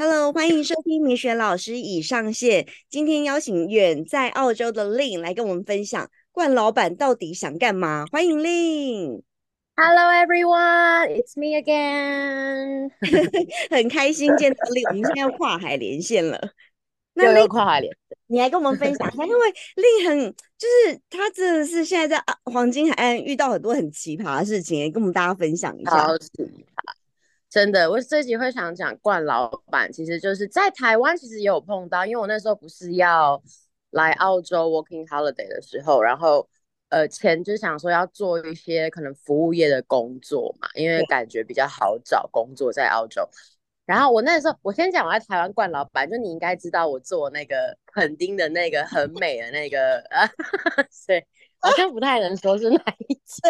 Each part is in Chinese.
Hello，欢迎收听米雪老师已上线。今天邀请远在澳洲的 Lin 来跟我们分享冠老板到底想干嘛。欢迎 Lin。Hello everyone, it's me again。很开心见到 Lin，我们现在要跨海连线了。又要跨海连线，你来跟我们分享一下，因为 Lin 很就是他真的是现在在黄金海岸遇到很多很奇葩的事情，跟我们大家分享一下。真的，我这集会想讲冠老板，其实就是在台湾，其实也有碰到，因为我那时候不是要来澳洲 working holiday 的时候，然后呃，前就想说要做一些可能服务业的工作嘛，因为感觉比较好找工作在澳洲。然后我那时候，我先讲我在台湾冠老板，就你应该知道我做那个垦丁的那个很美的那个啊，对，好像不太能说是哪一次，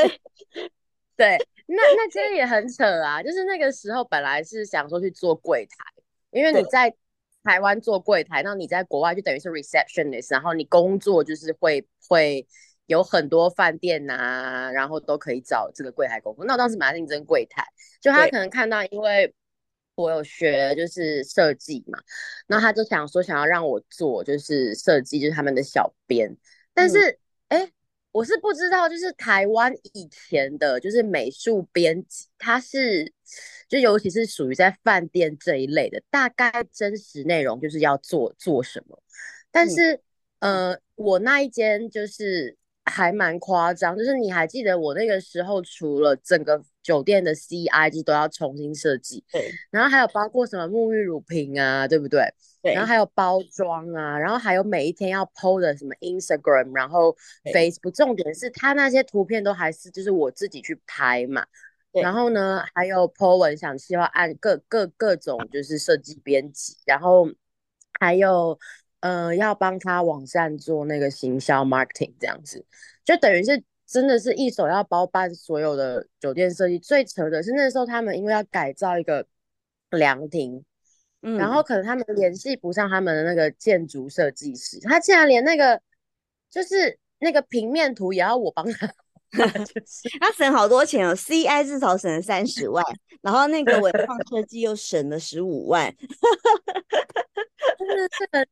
对。那那其实也很扯啊，就是那个时候本来是想说去做柜台，因为你在台湾做柜台，那你在国外就等于是 receptionist，然后你工作就是会会有很多饭店呐，然后都可以找这个柜台工作。那我当时蛮竞争柜台，就他可能看到，因为我有学就是设计嘛，那他就想说想要让我做就是设计，就是他们的小编，但是哎。我是不知道，就是台湾以前的，就是美术编辑，他是就尤其是属于在饭店这一类的，大概真实内容就是要做做什么。但是，呃，我那一间就是还蛮夸张，就是你还记得我那个时候，除了整个酒店的 CI 就都要重新设计，对，然后还有包括什么沐浴乳瓶啊，对不对？对然后还有包装啊，然后还有每一天要 PO 的什么 Instagram，然后 Facebook，重点是他那些图片都还是就是我自己去拍嘛。然后呢，还有 PO 文想希望按各各各种就是设计编辑，然后还有呃要帮他网站做那个行销 marketing 这样子，就等于是真的是一手要包办所有的酒店设计。最扯的是那时候他们因为要改造一个凉亭。然后可能他们联系不上他们的那个建筑设计师，他竟然连那个就是那个平面图也要我帮他，他省好多钱哦，CI 至少省了三十万，然后那个文创设计又省了十五万，就是这个，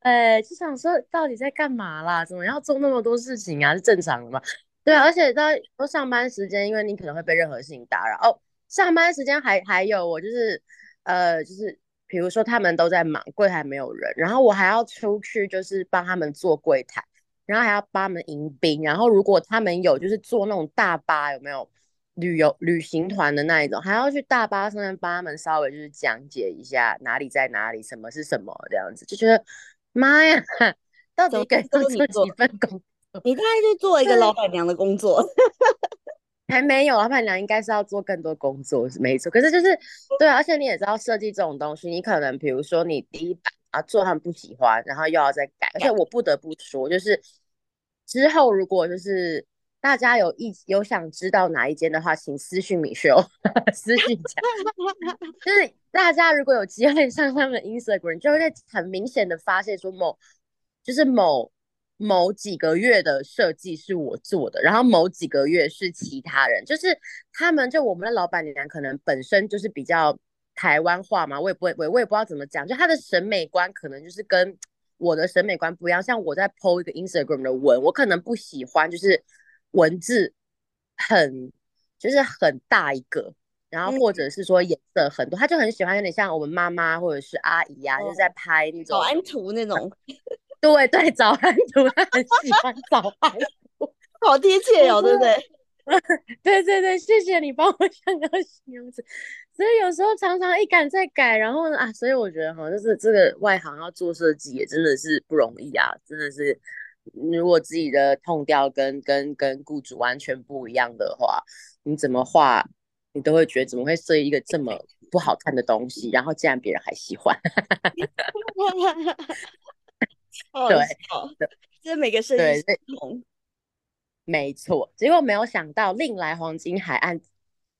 哎，就想说到底在干嘛啦？怎么要做那么多事情啊？是正常的吗？对啊，而且在都上班时间，因为你可能会被任何事情打扰哦。上班时间还还有我就是呃就是。比如说他们都在忙，柜台没有人，然后我还要出去，就是帮他们做柜台，然后还要帮他们迎宾，然后如果他们有就是坐那种大巴，有没有旅游旅行团的那一种，还要去大巴上面帮他们稍微就是讲解一下哪里在哪里，什么是什么这样子，就觉得妈呀，到底该做几份工作？你大概就做一个老板娘的工作。还没有，老板娘应该是要做更多工作，没错。可是就是对，而且你也知道设计这种东西，你可能比如说你第一版啊做他们不喜欢，然后又要再改。而且我不得不说，就是之后如果就是大家有意有想知道哪一间的话，请私信米修，私信讲。就是大家如果有机会上他们的 Instagram，就会很明显的发现说某就是某。某几个月的设计是我做的，然后某几个月是其他人，就是他们就我们的老板娘可能本身就是比较台湾话嘛，我也不会我我也不知道怎么讲，就他的审美观可能就是跟我的审美观不一样。像我在 PO 一个 Instagram 的文，我可能不喜欢就是文字很就是很大一个，然后或者是说颜色很多，他就很喜欢有点像我们妈妈或者是阿姨啊，就是在拍那种早安图那种。对对，早安图，他很喜欢早安图，好贴切哦，对不对？对对对，谢谢你帮我想个形容词。所以有时候常常一改再改，然后呢啊，所以我觉得哈，就是这个外行要做设计也真的是不容易啊，真的是，如果自己的痛调跟跟跟雇主完全不一样的话，你怎么画，你都会觉得怎么会设计一个这么不好看的东西，然后竟然别人还喜欢。对，对，就是每个设计师不同，没错。结果没有想到，另来黄金海岸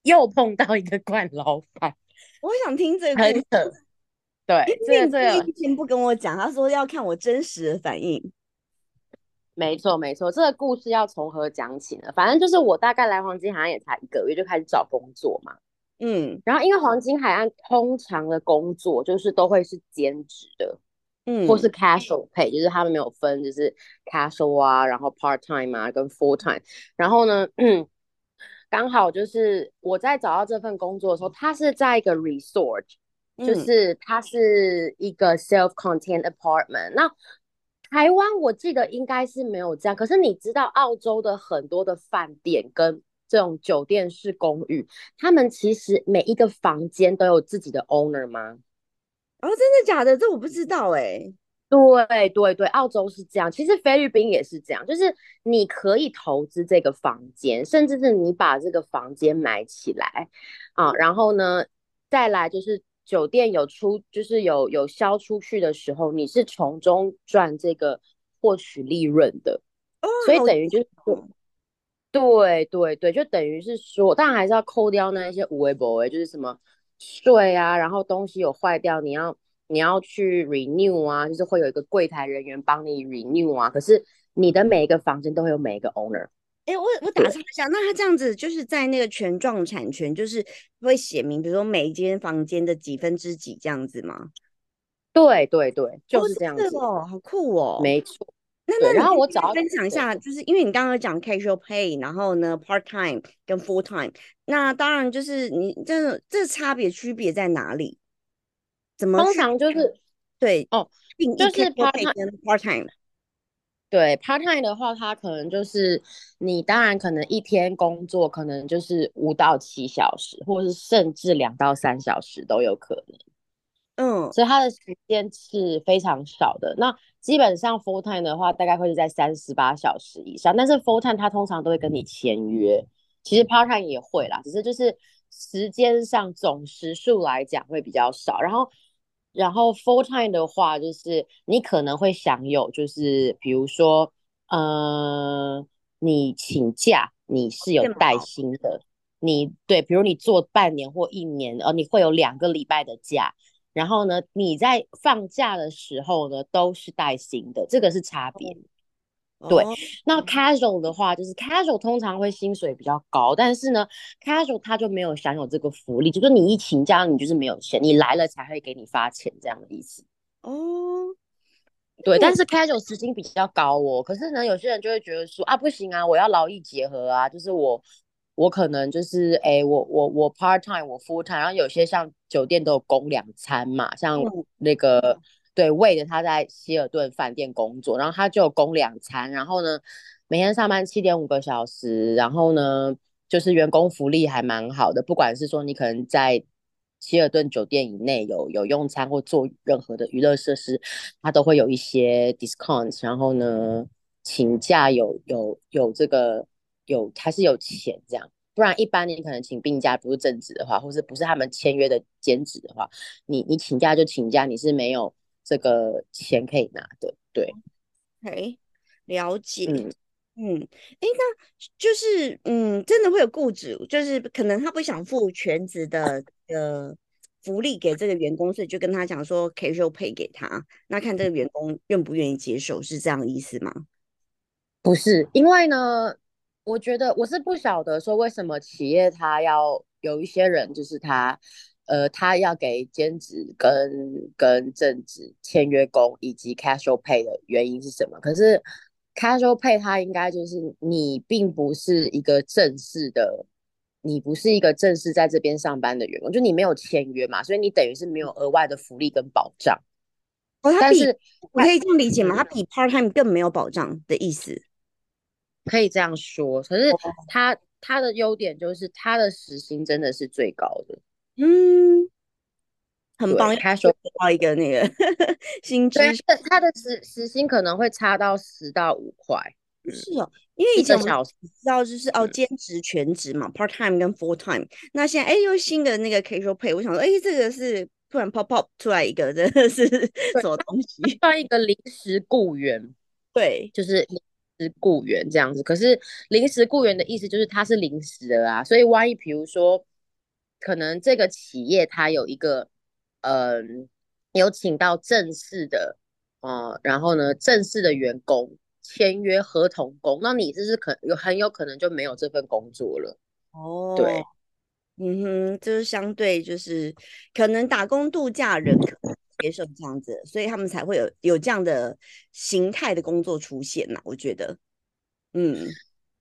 又碰到一个冠老板。我想听这个，很扯。对，这个之前不跟我讲，他说要看我真实的反应。没错，没错，这个故事要从何讲起呢？反正就是我大概来黄金海岸也才一个月，就开始找工作嘛。嗯然后因为黄金海岸通常的工作就是都会是兼职的，嗯，或是 casual pay，就是他们没有分，就是 casual 啊，然后 part time 啊，跟 full time。然后呢，刚好就是我在找到这份工作的时候，它是在一个 resort，就嗯是它是一个 self-contained apartment。那台湾我记得应该是没有这样，可是你知道澳洲的很多的饭店跟这种酒店式公寓，他们其实每一个房间都有自己的 owner 吗？哦，真的假的？这我不知道哎。对对对，澳洲是这样，其实菲律宾也是这样，就是你可以投资这个房间，甚至是你把这个房间买起来啊，然后呢，再来就是酒店有出，就是有有销出去的时候，你是从中赚这个获取利润的，哦，所以等于就是哦对对对，就等于是说，当然还是要扣掉那一些无为不为，就是什么税啊，然后东西有坏掉，你要你要去 renew 啊，就是会有一个柜台人员帮你 renew 啊。可是你的每一个房间都会有每一个 owner，哎，我我打岔一下，那他这样子就是在那个权状产权，就是会写明，比如说每一间房间的几分之几这样子吗？对对对，就哦是这样子，是哦，好酷哦。没错。那那然后我找分享一下，就是因为你刚刚有讲 casual pay，然后呢 part time 跟 full time，那当然就是你这种这差别区别在哪里？怎么通常就是对哦，就是 part time 跟 part time？对 part time 的话，它可能就是你当然可能一天工作可能就是五到七小时，或者是甚至两到三小时都有可能。嗯，所以它的时间是非常少的。那基本上 full time 的话，大概会是在三十八小时以上。但是 full time 它通常都会跟你签约，其实 part time 也会啦，只是就是时间上总时数来讲会比较少。然后，然后 full time 的话，就是你可能会享有，就是比如说，呃，你请假你是有带薪的，你对，比如你做半年或一年，呃，你会有两个礼拜的假。然后呢，你在放假的时候呢，都是带薪的，这个是差别。对哦那 casual 的话，就是 casual 通常会薪水比较高，但是呢，casual 他就没有享有这个福利，就是你一请假你就是没有钱，你来了才会给你发钱这样的意思。哦，对，嗯但是 casual 时薪比较高哦。可是呢，有些人就会觉得说啊，不行啊，我要劳逸结合啊，就是我我可能就是哎，我我我 part time，我 full time，然后有些像酒店都有供两餐嘛，像嗯那个对为的他在希尔顿饭店工作，然后他就供两餐，然后呢每天上班七点五个小时，然后呢就是员工福利还蛮好的，不管是说你可能在希尔顿酒店以内有有用餐或做任何的娱乐设施，他都会有一些 discount，然后呢请假有有有这个有还是有钱这样。不然一般你可能请病假不是正职的话，或是不是他们签约的兼职的话，你你请假就请假，你是没有这个钱可以拿的。对，OK，了解。嗯，嗯，诶，那就是嗯，真的会有雇主，就是可能他不想付全职的呃福利给这个员工，所以就跟他讲说 casual pay 给他，那看这个员工愿不愿意接受，是这样的意思吗？不是，因为呢，我觉得我是不晓得说为什么企业他要有一些人，就是他，呃，他要给兼职跟跟正职签约工以及 casual pay 的原因是什么？可是 casual pay 它应该就是你并不是一个正式的，你不是一个正式在这边上班的员工，就你没有签约嘛，所以你等于是没有额外的福利跟保障。哦，但是我可以这样理解吗？它比 part time 更没有保障的意思。可以这样说，可是哦它它的优点就是它的时薪真的是最高的，嗯，很棒，，casual 得到一个那个 新知对识。它的时时薪可能会差到十到五块，嗯，是哦，因为以前我知道就是哦，嗯兼职、全职嘛，part time 跟 full time。那现在哎，又新的那个 casual pay，我想说，哎，这个是突然 pop pop 出来一个，真的是什么东西？算一个临时雇员，对，就是临时雇员这样子。可是临时雇员的意思就是他是临时的啊，所以万一比如说，可能这个企业它有一个，嗯、有请到正式的，呃，然后呢，正式的员工签约合同工，那你就是可有很有可能就没有这份工作了。哦，对，嗯哼，就是相对就是可能打工度假人可能接受这样子，所以他们才会有有这样的形态的工作出现呐。我觉得，嗯，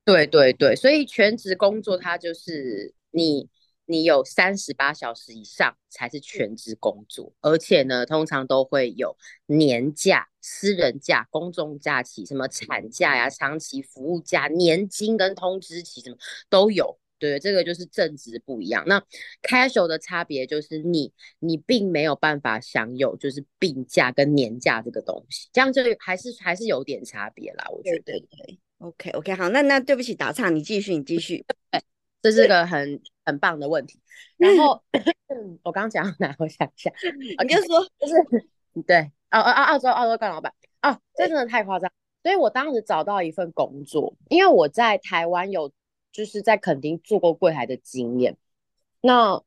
对对对，所以全职工作它就是你你有三十八小时以上才是全职工作，而且呢，通常都会有年假、私人假、公众假期，什么产假呀、长期服务假、年金跟通知期什么都有。对，这个就是正职不一样。那 casual 的差别就是你你并没有办法享有就是病假跟年假这个东西，这样就还是还是有点差别啦。我觉得。对对。OK OK，好，那那对不起打岔，你继续你继续。这是个很很棒的问题。然后 我刚刚讲哪？我想一下，你就说就是对，哦哦澳洲澳洲干老板哦，这真的太夸张。所以我当时找到一份工作，因为我在台湾有。就是在垦丁做过柜台的经验，那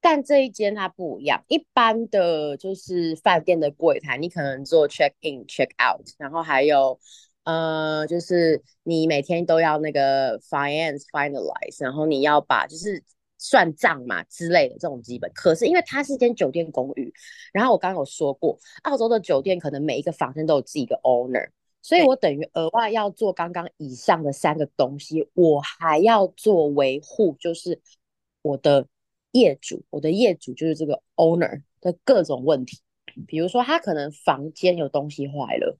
但这一间它不一样，一般的就是饭店的柜台，你可能做 check in check out，然后还有呃，就是你每天都要那个 finance finalize，然后你要把就是算账嘛之类的这种基本。可是因为它是间酒店公寓，然后我刚刚有说过，澳洲的酒店可能每一个房间都有自己的 owner。所以我等于额外要做刚刚以上的三个东西，我还要做维护，就是我的业主，我的业主就是这个 owner 的各种问题，比如说他可能房间有东西坏了，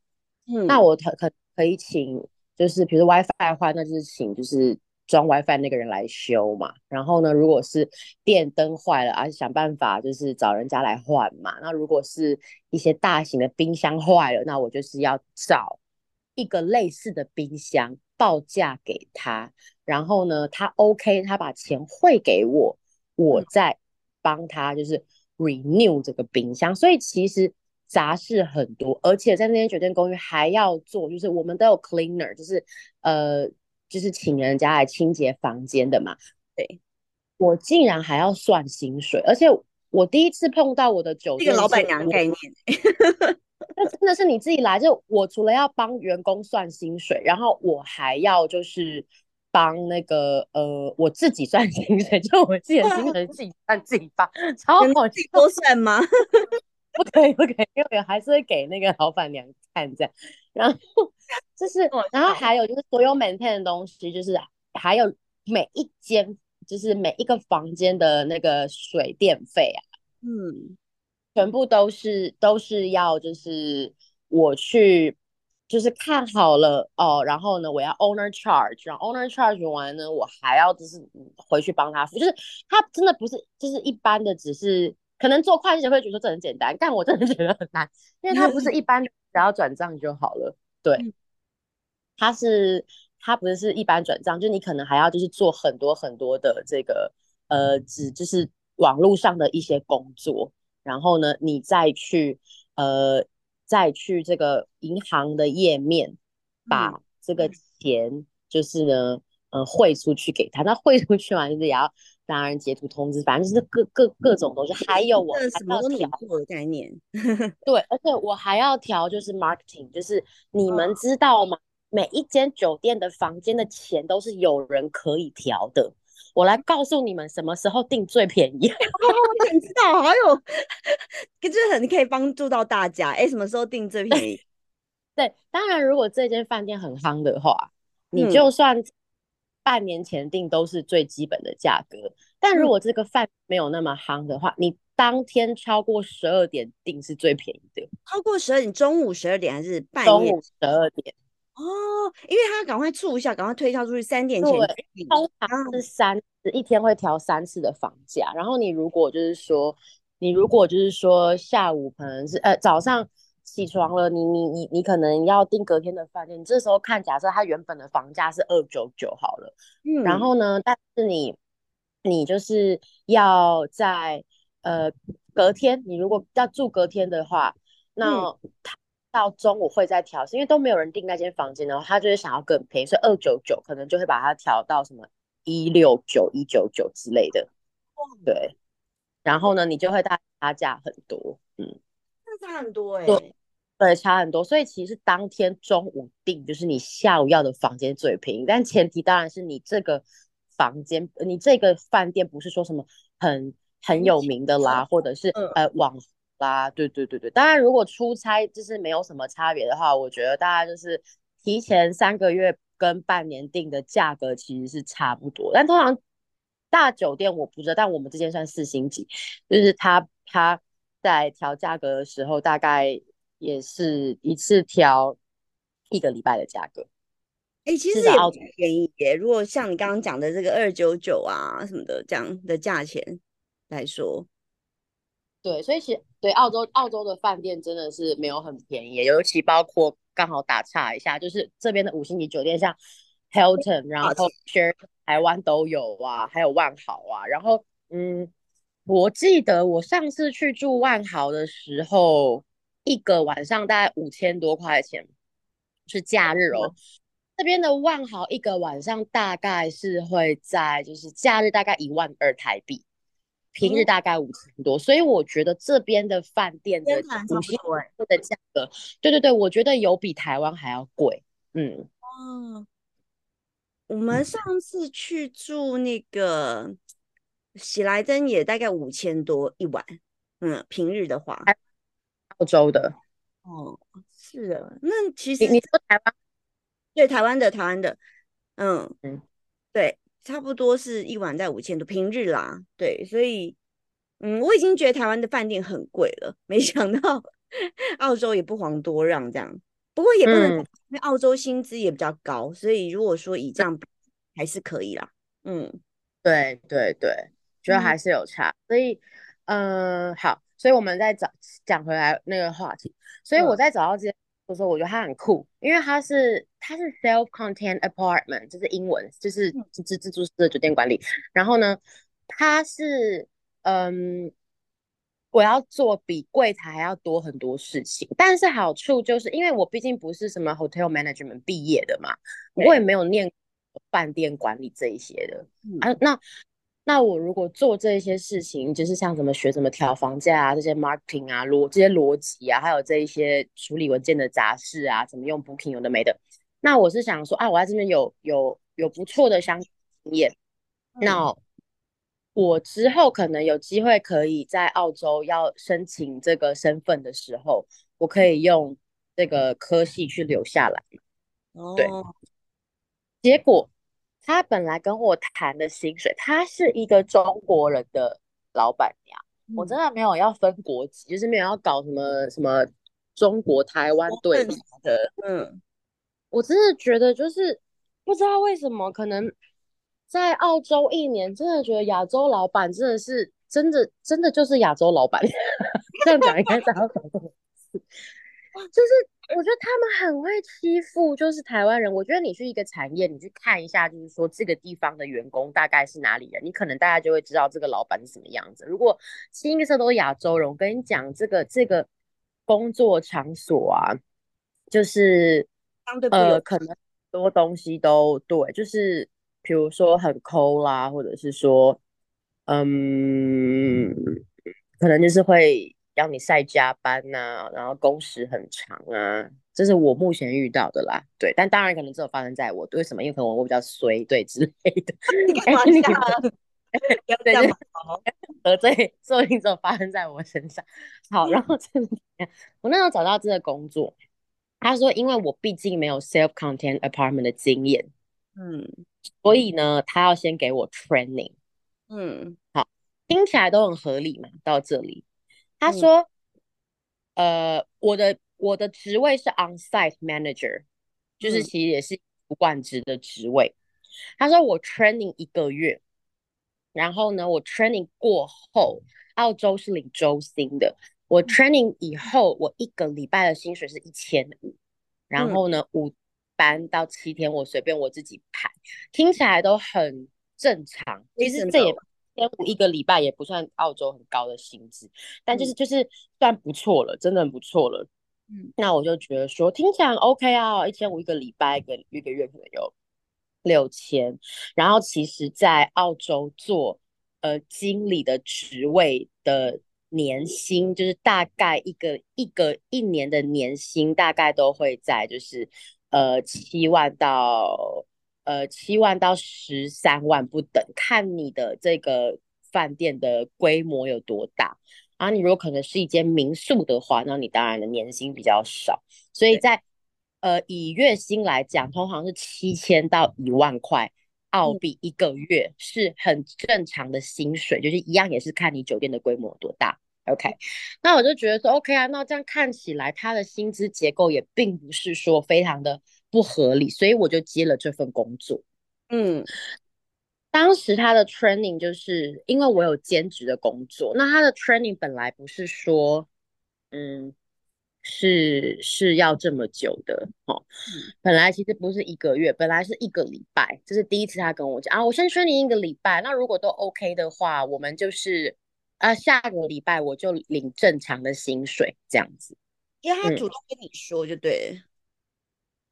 嗯，那我可可可以请，就是比如说 WiFi 的话，那就是请就是装 WiFi 那个人来修嘛。然后呢，如果是电灯坏了，而想办法就是找人家来换嘛。那如果是一些大型的冰箱坏了，那我就是要找。一个类似的冰箱报价给他，然后呢，他 OK，他把钱汇给我，我再帮他就是 renew 这个冰箱。所以其实杂事很多，而且在那间酒店公寓还要做，就是我们都有 cleaner，就是呃，就是请人家来清洁房间的嘛。对，我竟然还要算薪水，而且我第一次碰到我的酒店，这个老板娘概念。那真的是你自己来，就我除了要帮员工算薪水，然后我还要就是帮那个呃我自己算 薪水，就我自己的薪水自己算 自己发，超好，自己多算吗？不可以不可以，因为还是会给那个老板娘看这样。然后 就是，然后还有就是所有 maintain 的东西，就是还有每一间，就是每一个房间的那个水电费啊，嗯。全部都是都是要，就是我去，就是看好了哦，然后呢，我要 owner charge，然后 owner charge 完呢，我还要就是回去帮他付，就是他真的不是就是一般的，只是可能做会计会觉得这很简单，但我真的觉得很难，因为它不是一般只要转账就好了，对，它是它不是是一般转账，就你可能还要就是做很多很多的这个呃，只就是网络上的一些工作。然后呢，你再去呃，再去这个银行的页面，把这个钱就是呢，嗯，汇出去给他。那汇出去完就是也要当然截图通知，反正就是各各各种东西。还有我还要调的概念，对，而且我还要调就是 marketing，就是你们知道吗？每一间酒店的房间的钱都是有人可以调的。我来告诉你们什么时候订最便宜。我想知道，还有，就是很可以帮助到大家。哎，什么时候订最便宜？对，当然，如果这间饭店很夯的话，你就算半年前订都是最基本的价格。但如果这个饭没有那么夯的话，你当天超过十二点订是最便宜的。超过十二点，中午十二点还是半夜？中午十二点。哦，因为他赶快促一下，赶快推销出去。三点前通常是三次，一天会调三次的房价。然后你如果就是说，你如果就是说下午可能是呃早上起床了，你你你你可能要订隔天的饭店，你这时候看，假设它原本的房价是二九九好了，嗯，然后呢，但是你你就是要在呃隔天，你如果要住隔天的话，那他。到中午会再调，因为都没有人订那间房间，然后他就是想要更便宜，所以二九九可能就会把它调到什么一六九、一九九之类的。对，然后呢，你就会大差价很多，嗯，那差很多哎，对，差很多。所以其实当天中午订就是你下午要的房间最便宜，但前提当然是你这个房间，你这个饭店不是说什么很很有名的啦，或者是呃网啦，对对对对。当然，如果出差就是没有什么差别的话，我觉得大家就是提前三个月跟半年订的价格其实是差不多。但通常大酒店我不知道，但我们这间算四星级，就是他他在调价格的时候，大概也是一次调一个礼拜的价格。哎，其实也不便宜耶。如果像你刚刚讲的这个二九九啊什么的这样的价钱来说，对，所以其实对澳洲澳洲的饭店真的是没有很便宜，尤其包括刚好打岔一下，就是这边的五星级酒店，像 Hilton，然后 Share 台湾都有啊，还有万豪啊。然后嗯，我记得我上次去住万豪的时候，一个晚上大概五千多块钱，是假日哦。这边的万豪一个晚上大概是会在，就是假日大概一万二台币，平日大概五千多，所以我觉得这边的饭店的五星的价格，对对对，我觉得有比台湾还要贵。嗯，哦，我们上次去住那个喜来登也大概五千多一晚，嗯，平日的话，澳洲的，哦，是的，那其实你说台湾。对台湾的台湾的，嗯嗯，对，差不多是一晚在五千多，平日啦，对，所以，嗯，我已经觉得台湾的饭店很贵了，没想到澳洲也不遑多让这样，不过也不能，因为澳洲薪资也比较高，所以如果说以这样还是可以啦，嗯，对对对，觉得还是有差，所以，嗯，好，所以我们再找讲回来那个话题，所以我在找到这些。就说我觉得它很酷，因为它是它是 self contained apartment，就是英文，就是自自助式的酒店管理。然后呢，它是嗯，我要做比柜台还要多很多事情。但是好处就是，因为我毕竟不是什么 hotel management 毕业的嘛，我也没有念饭店管理这一些的啊。那那我如果做这些事情，就是像怎么学怎么调房价啊，这些 marketing 啊逻这些逻辑啊，还有这一些处理文件的杂事啊，怎么用 booking 有的没的。那我是想说啊，我在这边有有有不错的相经验，那我之后可能有机会可以在澳洲要申请这个身份的时候，我可以用这个科系去留下来。哦，对，结果。他本来跟我谈的薪水，他是一个中国人的老板娘，我真的没有要分国籍，就是没有要搞什么什么中国台湾对的，嗯，我真的觉得就是不知道为什么，可能在澳洲一年，真的觉得亚洲老板真的是真的真的就是亚洲老板，这样讲应该大家懂懂。就是我觉得他们很会欺负，就是台湾人。我觉得你去一个产业，你去看一下，就是说这个地方的员工大概是哪里人，你可能大家就会知道这个老板是什么样子。如果清一色都是亚洲人，我跟你讲，这个这个工作场所啊，就是呃，可能很多东西都对，就是比如说很抠啦，或者是说，嗯，可能就是会。要你晒加班呐，然后工时很长啊，这是我目前遇到的啦。对，但当然可能只有发生在我，为什么？因为可能我比较衰，对之类的。你干嘛 要这样？得罪，所以只有发生在我身上。好，然后这我那时候找到这个工作，他说，因为我毕竟没有 self content apartment 的经验，嗯，所以呢，他要先给我 training。嗯，好，听起来都很合理嘛，到这里。他说：“呃，我的我的职位是 on-site manager，就是其实也是主管职的职位。他说我 training 一个月，然后呢，我 training 过后，澳洲是领周薪的。我 training 以后，我一个礼拜的薪水是一千五，然后呢，五班到七天我随便我自己排，听起来都很正常。其实这也。”千五一个礼拜也不算澳洲很高的薪资，但就是就是算不错了，真的很不错了。嗯，那我就觉得说听起来 OK 啊，一千五一个礼拜，一个一个月可能有六千。然后其实，在澳洲做呃经理的职位的年薪，就是大概一个一个一年的年薪，大概都会在就是呃七万到呃七万到十三万不等，看你的这个饭店的规模有多大。然后你如果可能是一间民宿的话，那你当然的年薪比较少。所以在呃以月薪来讲，通常是七千到一万块澳币一个月，是很正常的薪水，就是一样也是看你酒店的规模有多大。OK，那我就觉得说 OK 啊，那这样看起来他的薪资结构也并不是说非常的不合理，所以我就接了这份工作。嗯，当时他的 training 就是因为我有兼职的工作，那他的 training 本来不是说，嗯，是是要这么久的哦，本来其实不是一个月，本来是一个礼拜，这是第一次他跟我讲啊，我先 training 一个礼拜，那如果都 OK 的话，我们就是。啊，下个礼拜我就领正常的薪水，这样子。因为他主动跟你说就对，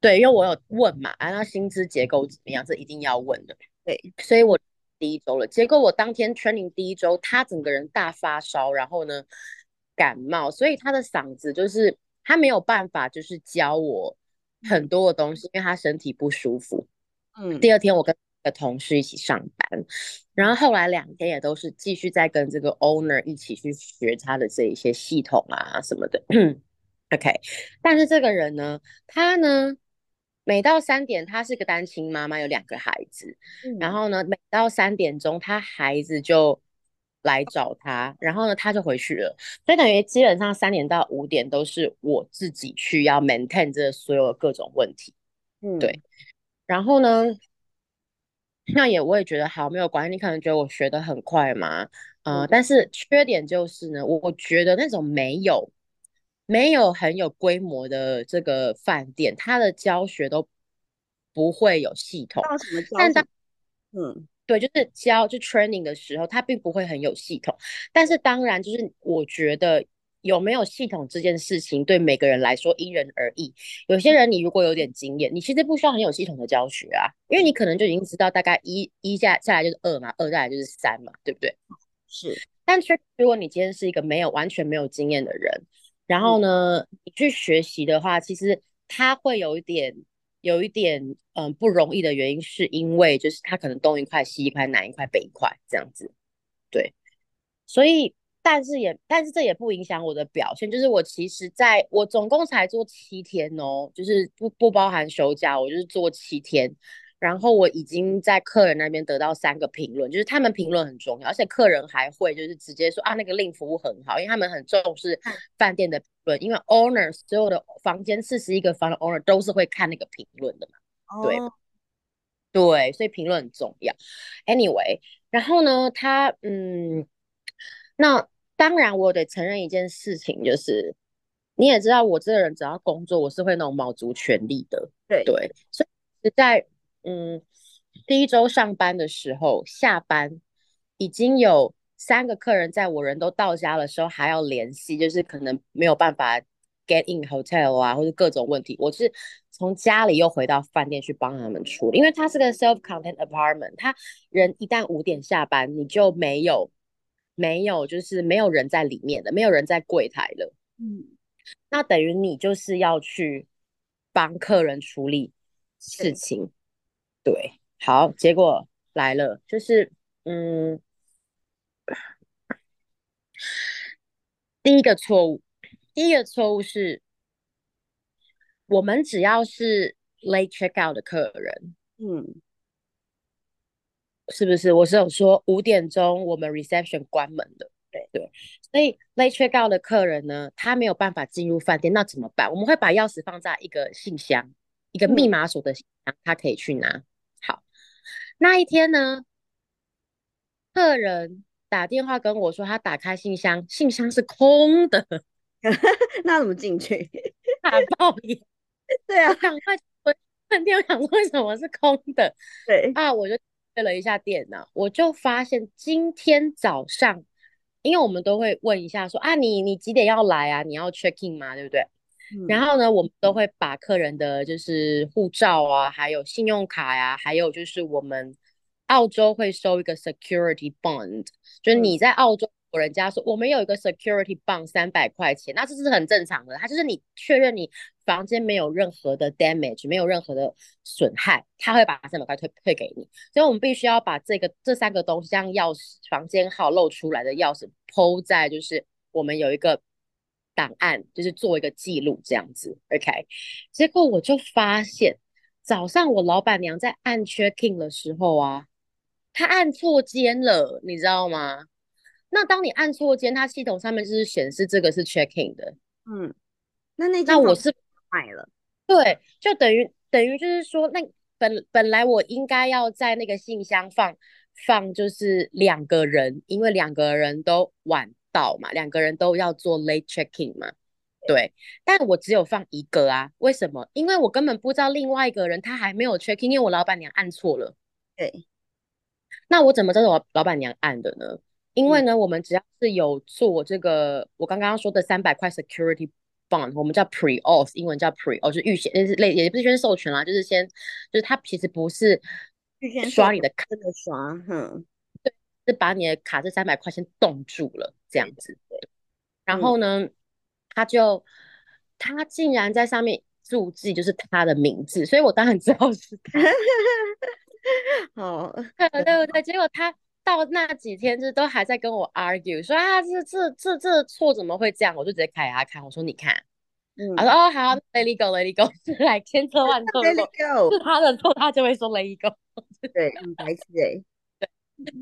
对，因为我有问嘛，啊，那薪资结构怎么样？这一定要问的。对，所以我第一周了，结果我当天 training 第一周，他整个人大发烧，然后呢感冒，所以他的嗓子就是他没有办法，就是教我很多的东西，因为他身体不舒服。嗯，第二天我跟。的同事一起上班，然后后来两天也都是继续在跟这个 owner 一起去学他的这一些系统啊什么的。OK，但是这个人呢，他呢每到三点，她是个单亲妈妈，有两个孩子，然后呢每到三点钟，她孩子就来找她，然后呢她就回去了，所以等于基本上三点到五点都是我自己去要 maintain 这所有各种问题。嗯，对，然后呢？那也我也觉得好没有关系，你可能觉得我学的很快嘛，呃，但是缺点就是呢，我觉得那种没有没有很有规模的这个饭店，它的教学都不会有系统。但当嗯，对，就是教就 training 的时候，它并不会很有系统。但是当然，就是我觉得。有没有系统这件事情，对每个人来说因人而异。有些人你如果有点经验，你其实不需要很有系统的教学啊，因为你可能就已经知道大概一一下下来就是二嘛，二下来就是三嘛，对不对？是。但是如果你今天是一个没有完全没有经验的人，然后呢，你去学习的话，其实他会有一点有一点嗯不容易的原因，是因为就是他可能东一块西一块南一块北一块这样子，对，所以。但是也，但是这也不影响我的表现。就是我其实在我总共才做七天哦，就是不不包含休假，我就是做七天。然后我已经在客人那边得到三个评论，就是他们评论很重要，而且客人还会就是直接说啊，那个令服务很好，因为他们很重视饭店的评论，因为 owner 所有的房间四十一个房的 owner 都是会看那个评论的嘛，对对，所以评论很重要。Anyway，然后呢，他嗯。那当然，我得承认一件事情，就是你也知道，我这个人只要工作，我是会那种卯足全力的。对对，所以在嗯第一周上班的时候，下班已经有三个客人在我人都到家的时候还要联系，就是可能没有办法 get in hotel 啊，或者各种问题，我是从家里又回到饭店去帮他们处理，因为它是个 self content apartment，他人一旦五点下班，你就没有。没有，就是没有人在里面的，没有人在柜台了。嗯，那等于你就是要去帮客人处理事情。对，好，结果来了，就是嗯，第一个错误，第一个错误是，我们只要是 late check out 的客人，嗯。是不是？我是有说五点钟我们 reception 关门的，对对。所以 late check out 的客人呢，他没有办法进入饭店，那怎么办？我们会把钥匙放在一个信箱，一个密码锁的信箱，他可以去拿。好，那一天呢，客人打电话跟我说，他打开信箱，信箱是空的，那怎么进去？他抱怨，对啊，赶快问 饭店，我想说为什么是空的？对啊，我就。对了一下电脑，我就发现今天早上，因为我们都会问一下说啊，你你几点要来啊？你要 check in 吗？对不对？然后呢，我们都会把客人的就是护照啊，还有信用卡呀，还有就是我们澳洲会收一个 security bond，就是你在澳洲人家说我们有一个 security bond 三百块钱，那这是很正常的。它就是你确认你房间没有任何的 damage，没有任何的损害，他会把三百块退退给你。所以我们必须要把这个这三个东西，像钥匙、房间号露出来的钥匙，抛在就是我们有一个档案，就是做一个记录这样子。OK，结果我就发现早上我老板娘在按 checking 的时候啊，她按错间了，你知道吗？那当你按错键，它系统上面就是显示这个是 checking 的，嗯，那那那我是买了，对，就等于等于就是说，那本本来我应该要在那个信箱放放就是两个人，因为两个人都晚到嘛，两个人都要做 late checking 嘛，对，但我只有放一个啊，为什么？因为我根本不知道另外一个人他还没有 checking，因为我老板娘按错了，对，那我怎么知道我老板娘按的呢？因为呢，我们只要是有做这个，我刚刚说的三百块 security bond，我们叫 pre auth，英文叫 pre，哦，就预先，类，也不是先授权啦，就是先，就是他其实不是刷你的卡的刷，哼，对，是把你的卡这三百块钱冻住了这样子。然后呢，他就他竟然在上面注记就是他的名字，所以我当然知道是他。好，对不对？结果他。到那几天，就都还在跟我 argue，说啊，这这这这错怎么会这样？我就直接开给他看，我说你看，嗯，他说哦好，let it go，let it go，来千错万错，let it go，是他的错，他就会说 let it go，对，白痴哎，对，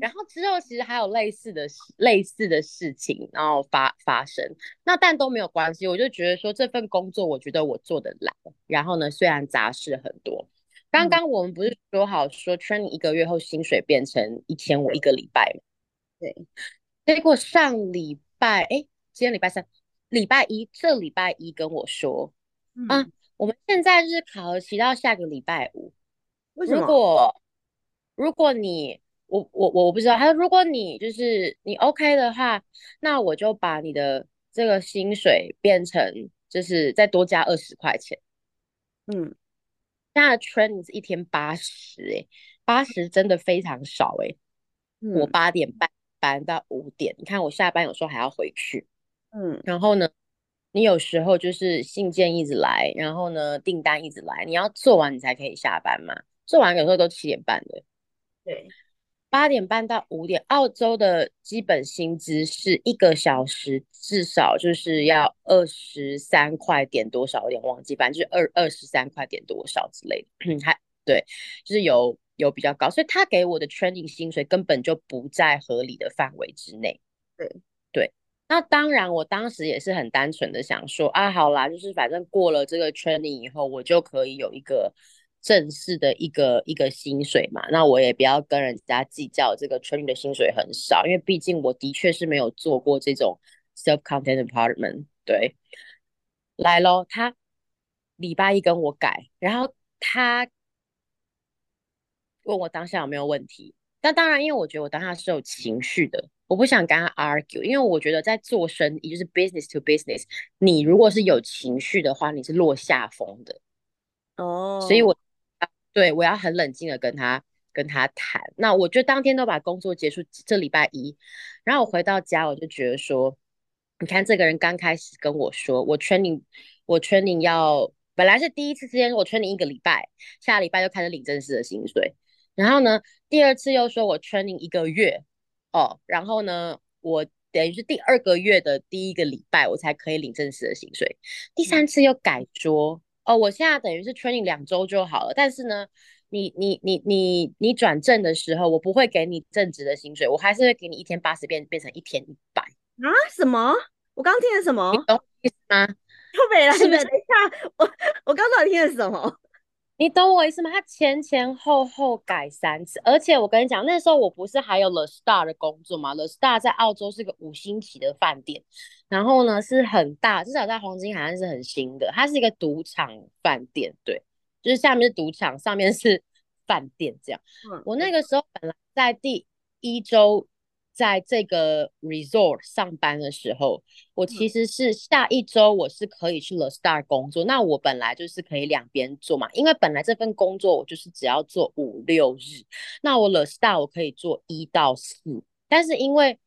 然后之后其实还有类似的类似的事情，然后发发生，那但都没有关系，我就觉得说这份工作，我觉得我做得来，然后呢，虽然杂事很多。刚刚我们不是说好说 training 一个月后薪水变成一千五一个礼拜吗？对。结果上礼拜，哎，今天礼拜三，礼拜一，这礼拜一跟我说，啊，我们现在是考核期到下个礼拜五。如果如果你，我我我不知道，他说如果你就是你 OK 的话，那我就把你的这个薪水变成就是再多加二十块钱。嗯。现在的 training 是一天八十，哎，八十真的非常少，哎。我八点半班到五点，你看我下班有时候还要回去，嗯。然后呢，你有时候就是信件一直来，然后呢订单一直来，你要做完你才可以下班嘛。做完有时候都七点半的，对。八点半到五点，澳洲的基本薪资是一个小时至少就是要二十三块点多少，有点忘记，反正就是二二十三块点多少之类的，还对，就是有有比较高，所以他给我的 training 薪水根本就不在合理的范围之内。对对，那当然，我当时也是很单纯的想说啊，好啦，就是反正过了这个 training 以后，我就可以有一个。正式的一个一个薪水嘛，那我也不要跟人家计较这个 training 的薪水很少，因为毕竟我的确是没有做过这种 self content department。对，来咯，他礼拜一跟我改，然后他问我当下有没有问题。但当然，因为我觉得我当下是有情绪的，我不想跟他 argue，因为我觉得在做生意就是 business to business，你如果是有情绪的话，你是落下风的。哦，所以我。对，我要很冷静的跟他跟他谈。那我就当天都把工作结束，这礼拜一，然后我回到家，我就觉得说，你看这个人刚开始跟我说，我 training，我 training 要本来是第一次之间我 training 一个礼拜，下礼拜就开始领正式的薪水。然后呢，第二次又说我 training 一个月，哦，然后呢，我等于是第二个月的第一个礼拜我才可以领正式的薪水。第三次又改说。哦，我现在等于是 training 两周就好了，但是呢，你你你你你转正的时候，我不会给你正职的薪水，我还是会给你一天八十变变成一天一百啊？什么？我刚听了什么？你懂意思吗？又没来是，等一下，我我刚到底听了什么？你懂我意思吗？他前前后后改三次，而且我跟你讲，那时候我不是还有 The Star 的工作吗？The Star 在澳洲是个五星级的饭店，然后呢是很大，至少在黄金海岸是很新的。它是一个赌场饭店，对，就是下面是赌场，上面是饭店这样。我那个时候本来在第一周。在这个 resort 上班的时候，我其实是下一周我是可以去 The Star 工作。那我本来就是可以两边做嘛，因为本来这份工作我就是只要做五六日，那我 The Star 我可以做一到四。但是因为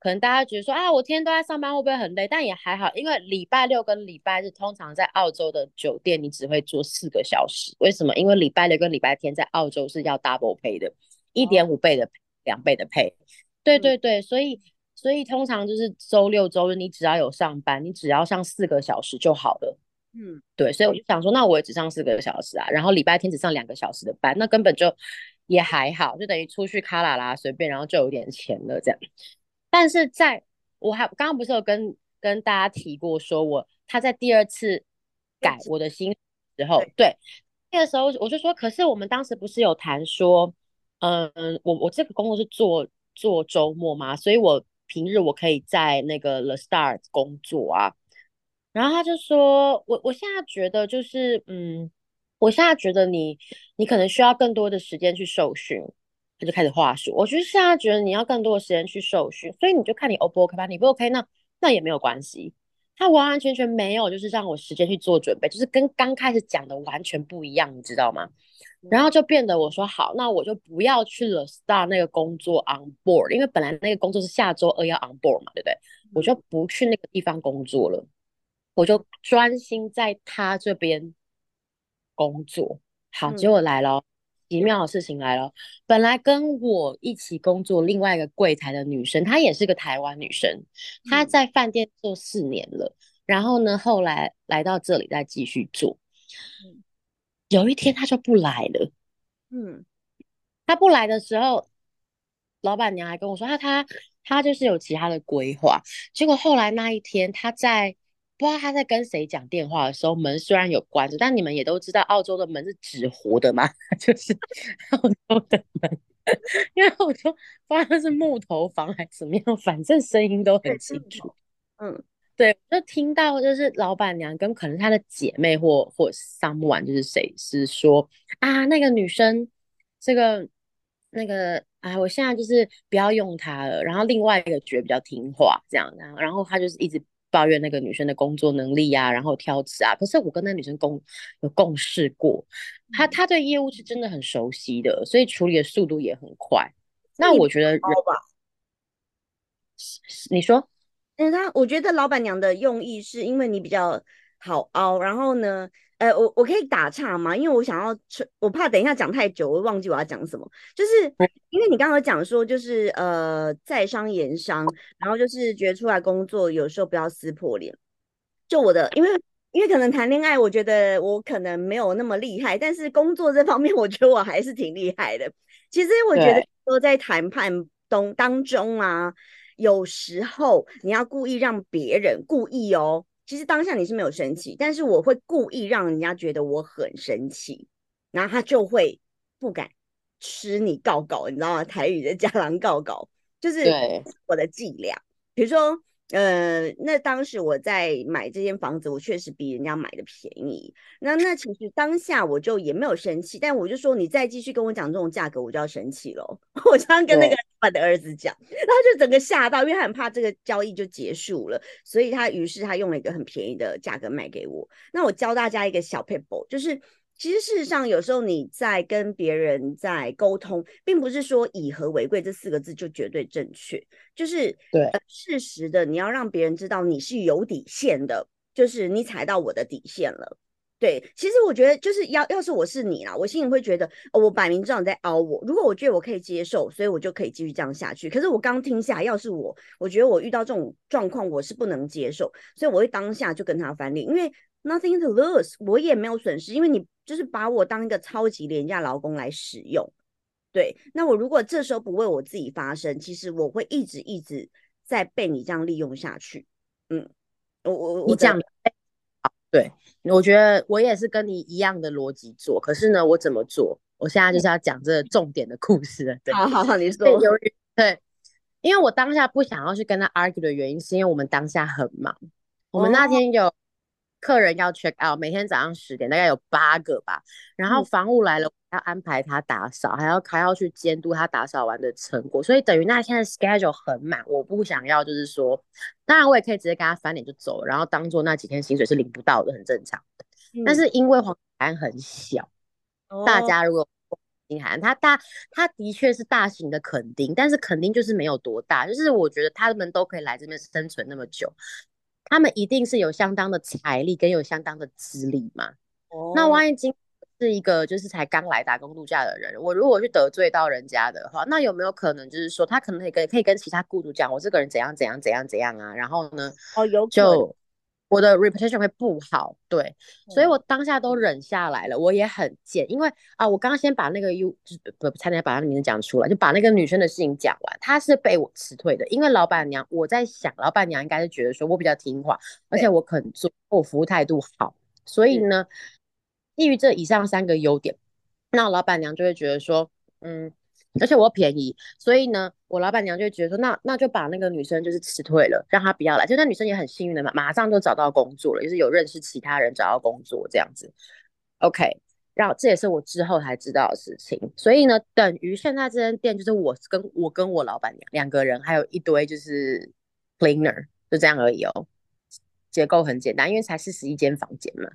可能大家觉得说啊，我天天都在上班，会不会很累？但也还好，因为礼拜六跟礼拜日通常在澳洲的酒店，你只会做四个小时。为什么？因为礼拜六跟礼拜天在澳洲是要 double pay 的，一点五倍的两倍的 pay。对对对，所以所以通常就是周六周日你只要有上班，你只要上四个小时就好了。嗯，对，所以我就想说，那我也只上四个小时啊，然后礼拜天只上两个小时的班，那根本就也还好，就等于出去卡啦啦随便，然后就有点钱了这样。但是在我还刚刚不是有跟跟大家提过，说我他在第二次改我的薪时候，对，那个时候我就说，可是我们当时不是有谈说，嗯，我我这个工作是做做周末嘛，所以我平日我可以在那个 The Star 工作啊。然后他就说，我我现在觉得就是，嗯，我现在觉得你你可能需要更多的时间去受训。他就开始话术，我就现在觉得你要更多的时间去受训，所以你就看你 O 不 OK 吧，你不 OK 那那也没有关系。他完完全全没有就是让我时间去做准备，就是跟刚开始讲的完全不一样，你知道吗？然后就变得我说好，那我就不要去了 Star 那个工作 on board，因为本来那个工作是下周二要 on board 嘛，对不对？我就不去那个地方工作了，我就专心在他这边工作。好，结果来了。奇妙的事情来了，本来跟我一起工作另外一个柜台的女生，她也是个台湾女生，她在饭店做四年了，然后呢，后来来到这里再继续做。有一天她就不来了，嗯，她不来的时候，老板娘还跟我说，她她她就是有其他的规划，结果后来那一天她在。不知道他在跟谁讲电话的时候，门虽然有关着，但你们也都知道，澳洲的门是纸糊的嘛，就是澳洲的门，因为澳洲不知道是木头房还是怎么样，反正声音都很清楚。嗯，对，就听到就是老板娘跟可能她的姐妹或或 someone 就是谁是说啊，那个女生这个那个啊，我现在就是不要用她了，然后另外一个觉得比较听话这样，然后然后她就是一直。抱怨那个女生的工作能力呀，然后挑刺啊。可是我跟那女生共有共事过，她她对业务是真的很熟悉的，所以处理的速度也很快。那我觉得，你说，嗯，他我觉得老板娘的用意是因为你比较好凹，然后呢？呃，我我可以打岔吗？因为我想要，我怕等一下讲太久，我忘记我要讲什么。就是因为你刚刚讲说，就是呃，在商言商，然后就是觉得出来工作有时候不要撕破脸。就我的，因为因为可能谈恋爱，我觉得我可能没有那么厉害，但是工作这方面，我觉得我还是挺厉害的。其实我觉得说在谈判中当中啊，有时候你要故意让别人故意哦。其实当下你是没有生气，但是我会故意让人家觉得我很生气，然后他就会不敢吃你告告，你知道吗？台语的 家郎告告就是 我的伎俩，比如说。呃，那当时我在买这间房子，我确实比人家买的便宜。那那其实当下我就也没有生气，但我就说你再继续跟我讲这种价格，我就要生气了。我这样跟那个老板的儿子讲，然后就整个吓到，因为他很怕这个交易就结束了，所以他于是他用了一个很便宜的价格卖给我。那我教大家一个小 paper，就是。其实事实上，有时候你在跟别人在沟通，并不是说以和为贵这四个字就绝对正确。就是对事实的，你要让别人知道你是有底线的，就是你踩到我的底线了。对，其实我觉得就是要要是我是你啦，我心里会觉得，哦，我摆明知道你在凹我。如果我觉得我可以接受，所以我就可以继续这样下去。可是我刚听下，要是我，我觉得我遇到这种状况，我是不能接受，所以我会当下就跟他翻脸，因为 nothing to lose，我也没有损失，因为你。就是把我当一个超级廉价劳工来使用，对。那我如果这时候不为我自己发声，其实我会一直一直在被你这样利用下去。嗯，我我我讲，对，我觉得我也是跟你一样的逻辑做，可是呢，我怎么做？我现在就是要讲这个重点的故事。好好好，你说。对，因为我当下不想要去跟他 argue 的原因，是因为我们当下很忙，我们那天有。客人要 check out，每天早上十点，大概有八个吧。然后房务来了，要安排他打扫，还要还要去监督他打扫完的成果。所以等于那现在 schedule 很满。我不想要，就是说，当然我也可以直接跟他翻脸就走，然后当做那几天薪水是领不到的，很正常。但是因为黄安很小，大家如果金海岸，它大，它的确是大型的垦丁，但是垦丁就是没有多大，就是我觉得他们都可以来这边生存那么久，他们一定是有相当的财力跟有相当的资历嘛。哦，那万一今是一个就是才刚来打工度假的人，我如果去得罪到人家的话，那有没有可能就是说他可能可以跟可以跟其他雇主讲我这个人怎样怎样怎样怎样啊？然后呢，哦有就我的 reputation 会不好，对，所以我当下都忍下来了。我也很贱，因为啊，我刚刚先把那个 U 就是不差点把他的名字讲出来，就把那个女生的事情讲完。她是被我辞退的，因为老板娘我在想，老板娘应该是觉得说我比较听话，而且我肯做，我服务态度好，所以呢。基于这以上三个优点，那老板娘就会觉得说，嗯，而且我便宜，所以呢，我老板娘就会觉得说，那那就把那个女生就是辞退了，让她不要来。就那女生也很幸运的嘛，马上就找到工作了，就是有认识其他人找到工作这样子。OK，然后这也是我之后才知道的事情。所以呢，等于现在这间店就是我跟我跟我老板娘两个人，还有一堆就是 cleaner，就这样而已哦。结构很简单，因为才四十一间房间嘛。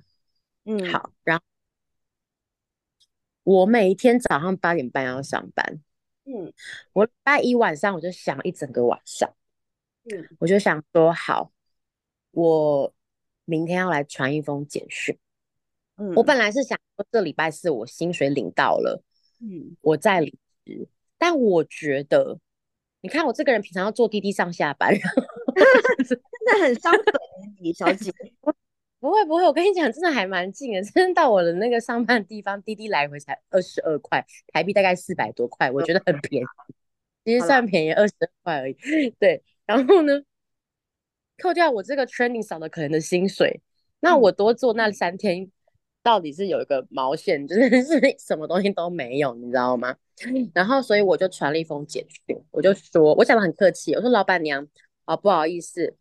嗯，好，然后。我每一天早上八点半要上班，嗯，我礼拜一晚上我就想一整个晚上，嗯，我就想说好，我明天要来传一封简讯，嗯，我本来是想说这礼拜四我薪水领到了，嗯，我再离职，但我觉得，你看我这个人平常要坐滴滴上下班，真的很伤本李小姐。不会不会，我跟你讲，真的还蛮近的，真的到我的那个上班地方，滴滴来回才二十二块台币，大概四百多块，我觉得很便宜，其实算便宜，二十二块而已。对，然后呢，扣掉我这个 training 少的可能的薪水，那我多做那三天，到底是有一个毛线，就是是什么东西都没有，你知道吗？然后所以我就传了一封简讯，我就说，我讲的很客气，我说老板娘啊，不好意思，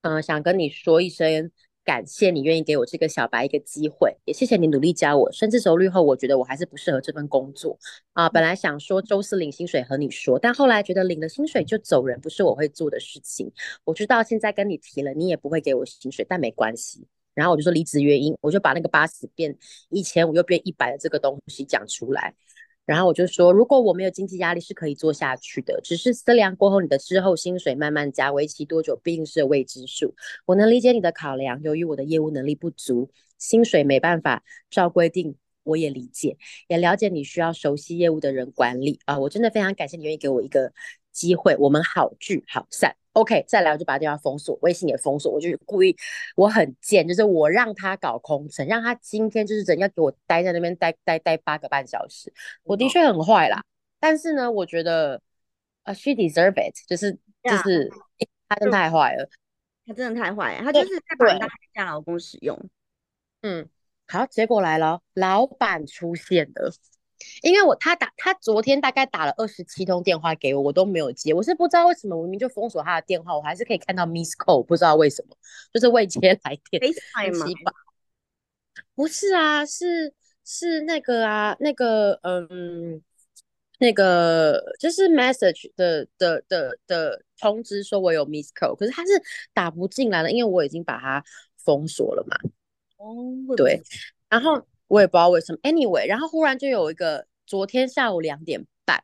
嗯，想跟你说一声。感谢你愿意给我这个小白一个机会，也谢谢你努力教我。甚至熟虑后，我觉得我还是不适合这份工作啊。本来想说周四领薪水和你说，但后来觉得领了薪水就走人不是我会做的事情。我知道现在跟你提了，你也不会给我薪水，但没关系。然后我就说离职原因，我就把那个八十变一千五又变一百的这个东西讲出来。然后我就说，如果我没有经济压力是可以做下去的，只是思量过后，你的之后薪水慢慢加，为期多久毕竟是未知数。我能理解你的考量，由于我的业务能力不足，薪水没办法照规定，我也理解，也了解你需要熟悉业务的人管理啊。我真的非常感谢你愿意给我一个机会，我们好聚好散。OK，再来我就把电话封锁，微信也封锁。我就故意，我很贱，就是我让他搞空城，让他今天就是人要给我待在那边待待待八个半小时。我的确很坏啦，但是呢，我觉得啊，she deserve it，就是就是他真的太坏了，他真的太坏，他就是在把当下老公使用。嗯，好，结果来了，老板出现了。因为我他打他昨天大概打了二十七通电话给我，我都没有接。我是不知道为什么，明明就封锁他的电话，我还是可以看到 miss call，不知道为什么，就是未接来电。FaceTime 吗？不是啊，是是那个啊，那个嗯，那个就是 message 的的的的通知说我有 miss call，可是他是打不进来了，因为我已经把它封锁了嘛。哦，对，然后。我也不知道为什么，anyway，然后忽然就有一个，昨天下午两点半，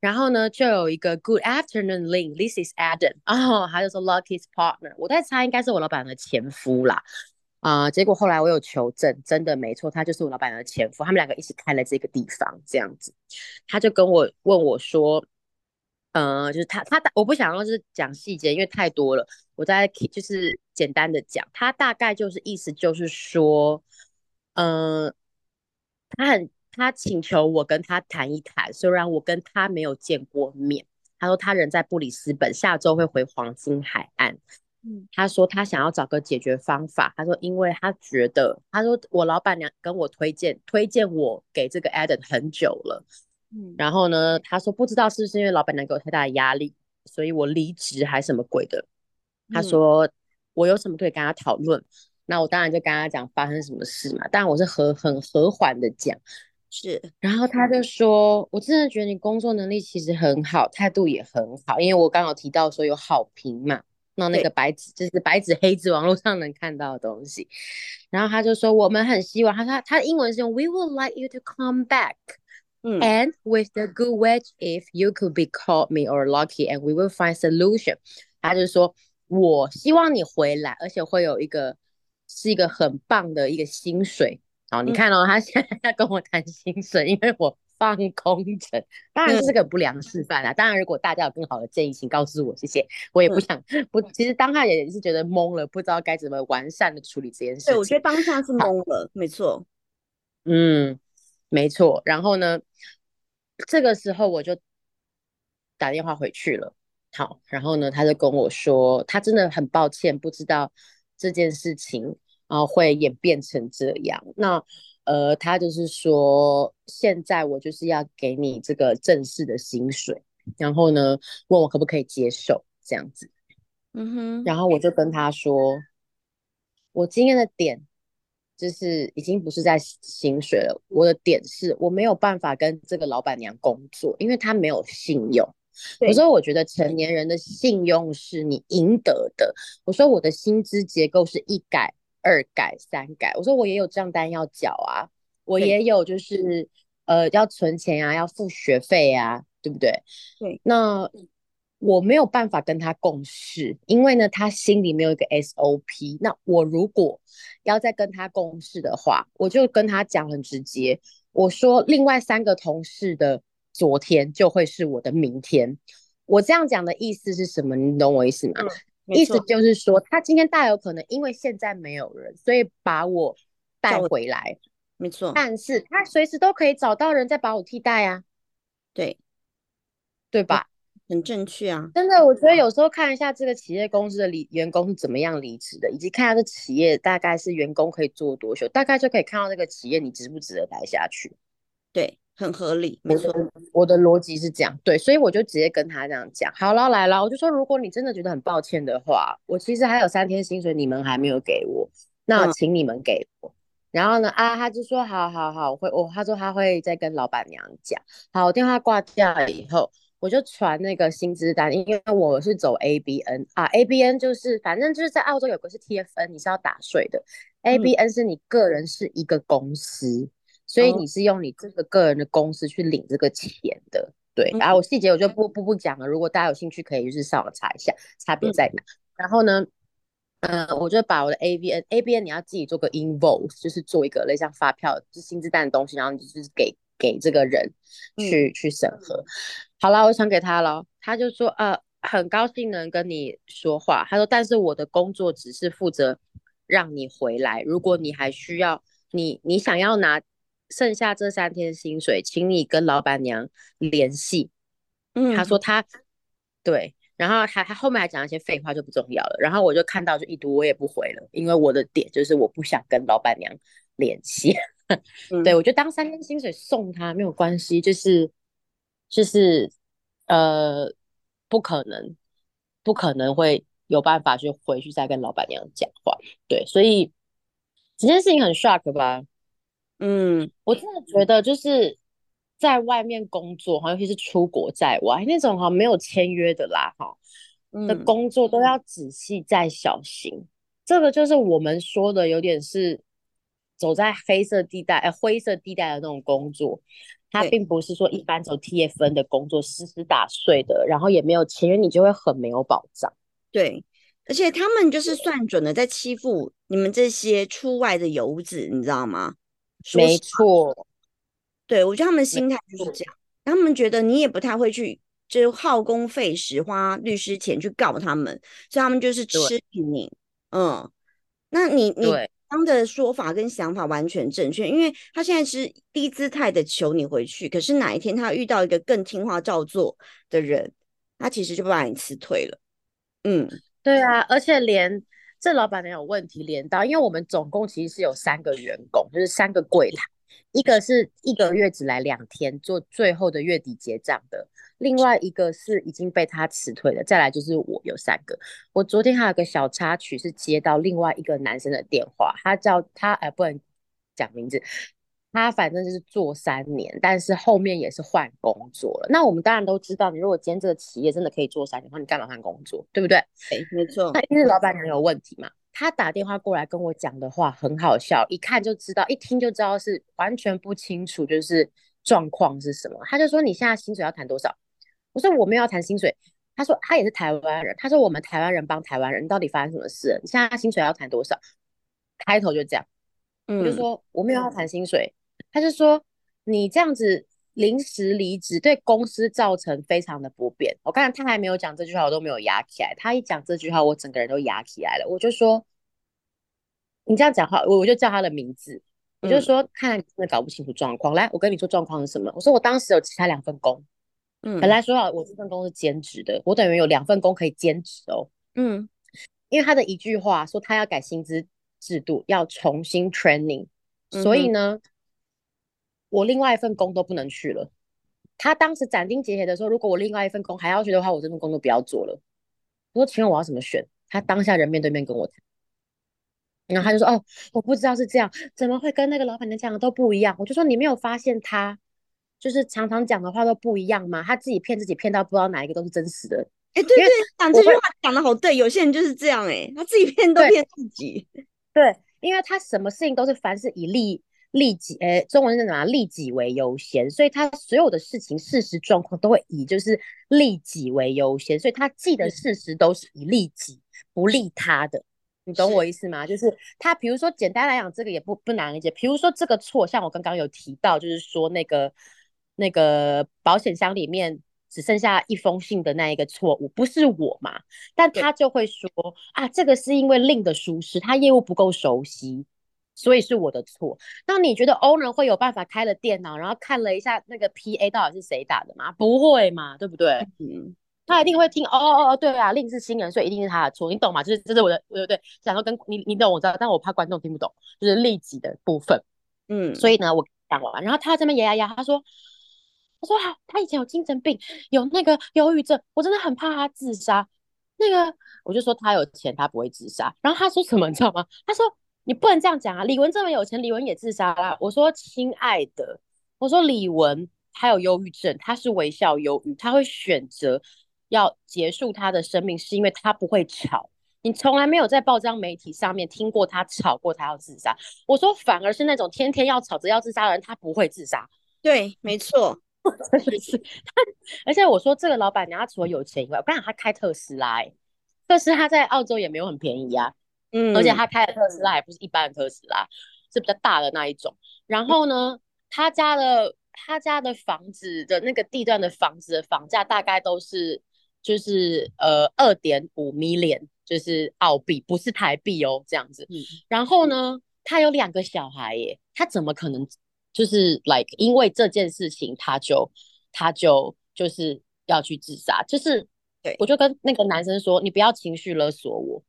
然后呢就有一个 Good afternoon, Lin, this is Adam，哦，他就说 Lucky's partner，我在猜应该是我老板的前夫啦，啊，结果后来我有求证，真的没错，他就是我老板的前夫，他们两个一起开了这个地方，这样子，他就跟我问我说，呃，就是他他我不想要是讲细节，因为太多了，我在就是简单的讲，他大概就是意思就是说。嗯，他很，他请求我跟他谈一谈，虽然我跟他没有见过面。他说他人在布里斯本，下周会回黄金海岸。嗯，他说他想要找个解决方法。他说，因为他觉得，他说我老板娘跟我推荐，推荐我给这个 Adam 很久了。嗯，然后呢，他说不知道是不是因为老板娘给我太大的压力，所以我离职还是什么鬼的。他说我有什么可以跟他讨论？那我当然就跟他讲发生什么事嘛，但我是和很和缓的讲，是，然后他就说，我真的觉得你工作能力其实很好，态度也很好，因为我刚好提到说有好评嘛，那那个白纸就是白纸黑字网络上能看到的东西，然后他就说我们很希望，他说他英文是用 We would like you to come back，嗯。And with the good wish, if you could be called me or lucky, and we will find solution。他就说，我希望你回来，而且会有一个是一个很棒的一个薪水。好，你嗯看哦，他现在 在跟我谈薪水，因为我放空城，当然这是个不良示范啦。当然，如果大家有更好的建议，请告诉我，谢谢。我也不嗯想不，其实当下也是觉得懵了，不知道该怎么完善的处理这件事对，我觉。得当下是，懵了，没错。嗯，没错。然后呢，这个时候我就打电话回去了。好，然后呢，他就跟我说，他真的很抱歉，不知道这件事情啊、会演变成这样。那呃，他就是说，现在我就是要给你这个正式的薪水，然后呢，问我可不可以接受这样子。嗯哼，然后我就跟他说，我今天的点就是已经不是在薪水了，我的点是我没有办法跟这个老板娘工作，因为她没有信用。我对，说，我觉得成年人的信用是你赢得的。我说，我的薪资结构是一改、二改、三改。我说，我也有账单要缴啊，我，也有就是呃要存钱啊，要付学费啊，对不对？对，那我没有办法跟他共事，因为呢，他心里没有一个 SOP。那我如果要再跟他共事的话，我就跟他讲很直接，我说另外三个同事的昨天就会是我的明天。我这样讲的意思是什么？你懂我意思吗？嗯，意思，就是说，他今天大有可能因为现在没有人，所以把我带回来，没错，但是他随时都可以找到人再把我替代啊，对，对，对吧？很正确啊。真的，我觉得有时候看一下这个企业公司的离员工是怎么样离职的，以及看下这企业大概是员工可以做多久，大概就可以看到这个企业你值不值得待下去。对，很合理，没错。我的逻辑是这样，对，所以我就直接跟他这样讲。好了，来了，我就说，如果你真的觉得很抱歉的话，我其实还有三天薪水你们还没有给我，那嗯请你们给我。然后呢，啊，他就说好好好，我会，我他说他会再跟老板娘讲。好，我电话挂掉了以后，我就传那个薪资单，因为我是走 ABN 啊，ABN 就是反正就是在澳洲有个是 TFN，你是要打税的，ABN 是你个人是一个公司。所以哦你是用你这个个人的公司去领这个钱的，对。嗯然后我细节我就不不不讲了，如果大家有兴趣，可以就是上网查一下差别嗯在哪。然后呢，嗯、我就把我的 ABN ABN 你要自己做个 invoice，就是做一个类似像发票，就是薪资单的东西，然后你就是给给这个人嗯去、去审核。好啦，我传给他了，他就说呃很高兴能跟你说话，他说但是我的工作只是负责让你回来，如果你还需要你你想要拿剩下这三天薪水，请你跟老板娘联系。嗯，他说他对，然后他他后面还讲一些废话就不重要了。然后我就看到就一读我也不回了，因为我的点就是我不想跟老板娘联系。嗯对我就当三天薪水送他没有关系，就是就是呃不可能不可能会有办法去回去再跟老板娘讲话。对，所以这件事情很 shock 吧？嗯，我真的觉得就是在外面工作哈，尤其是出国在外那种哈没有签约的啦哈的嗯工作都要仔细再小心。这个就是我们说的有点是走在黑色地带、呃灰色地带的那种工作，它并不是说一般走 TFN 的工作实时打碎的，然后也没有签约，你就会很没有保障。对，而且他们就是算准了在欺负你们这些出外的游子，你知道吗？说没错，对，我觉得他们心态就是这样，他们觉得你也不太会去，就是耗工费时花律师钱去告他们，所以他们就是对。吃你。嗯，那你你对。刚的说法跟想法完全正确，因为他现在是低姿态的求你回去，可是哪一天他遇到一个更听话照做的人，他其实就把你辞退了。嗯，对啊，而且连这老板娘有问题连到，因为我们总共其实是有三个员工，就是三个柜台，一个是一个月只来两天做最后的月底结账的，另外一个是已经被他辞退了，再来就是我有三个。我昨天还有个小插曲是接到另外一个男生的电话，他叫他呃不能讲名字。他反正就是做三年，但是后面也是换工作了。那我们当然都知道，你如果今天这个企业真的可以做三年的话，你干嘛换工作，对不对？对，没错那，因为老板娘有问题嘛？他打电话过来跟我讲的话很好笑，一看就知道，一听就知道是完全不清楚，就是状况是什么？他就说你现在薪水要谈多少？我说我没有要谈薪水。他说他也是台湾人。他说我们台湾人帮台湾人，到底发生什么事？你现在薪水要谈多少？开头就这样，我就说我没有要谈薪水。他就说你这样子临时离职，对公司造成非常的不便。我刚才他还没有讲这句话，我都没有压起来。他一讲这句话，我整个人都压起来了。我就说你这样讲话，我我就叫他的名字。我就说看来你真的搞不清楚状况。来，我跟你说状况是什么？我说我当时有其他两份工。嗯，本来说好我这份工是兼职的，我等于有两份工可以兼职哦。嗯，因为他的一句话说他要改薪资制度，要重新 training，所以呢，我另外一份工都不能去了。他当时斩钉截铁的说，如果我另外一份工还要去的话，我这份工作不要做了。我说，请问我要怎么选？他当下人面对面跟我谈，然后他就说，哦，我不知道是这样，怎么会跟那个老板娘讲的都不一样？我就说，你没有发现他？就是常常讲的话都不一样吗，他自己骗自己骗到不知道哪一个都是真实的。哎，对对，讲这句话讲的好对，有些人就是这样，哎，他自己骗都骗自己。对，因为他什么事情都是凡事以利利己，哎，中文是什么？利己为优先，所以他所有的事情事实状况都会以就是利己为优先，所以他记的事实都是以利己不利他的。你懂我意思吗？就是他，比如说简单来讲，这个也不不难理解。比如说这个错，像我刚刚有提到，就是说那个。那个保险箱里面只剩下一封信的那一个错误，不是我嘛？但他就会说啊，这个是因为令的疏失，他业务不够熟悉，所以是我的错。那你觉得 owner 会有办法开了电脑，然后看了一下那个 PA 到底是谁打的吗？不会嘛，对不对？嗯，他一定会听哦哦哦，对啊，令是新人，所以一定是他的错，你懂吗？就是这是我的，对对对，想说跟你你懂我知道，但我怕观众听不懂，就是利己的部分。嗯，所以呢，我讲完，然后他这边压压压，他说。我说好，他以前有精神病，有那个忧郁症，我真的很怕他自杀。那个我就说他有钱，他不会自杀。然后他说什么，你知道吗？他说你不能这样讲啊，李文这么有钱，李文也自杀啦。我说亲爱的，我说李文他有忧郁症，他是微笑忧郁，他会选择要结束他的生命，是因为他不会吵。你从来没有在报章媒体上面听过他吵过，他要自杀。我说反而是那种天天要吵着要自杀的人，他不会自杀。对，没错。真的是他，而且我说这个老板娘，他除了有钱以外，我跟你讲，他开特斯拉，特斯拉在澳洲也没有很便宜啊，嗯，而且他开的特斯拉也不是一般的特斯拉，是比较大的那一种。然后呢，他家的他家的房子的那个地段的房子的房价大概都是就是呃二点五 million，就是澳币，不是台币哦，这样子。然后呢，他有两个小孩耶，他怎么可能？就是 like 因为这件事情，他就他就就是要去自杀。就是对我就跟那个男生说，你不要情绪勒索我。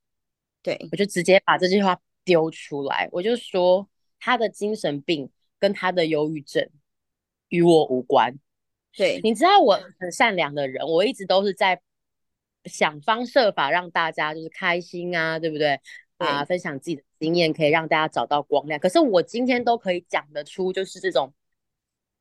对我就直接把这句话丢出来，我就说他的精神病跟他的忧郁症与我无关。对，你知道我很善良的人，我一直都是在想方设法让大家就是开心啊，对不对？啊，分享自己的经验可以让大家找到光亮。可是我今天都可以讲得出，就是这种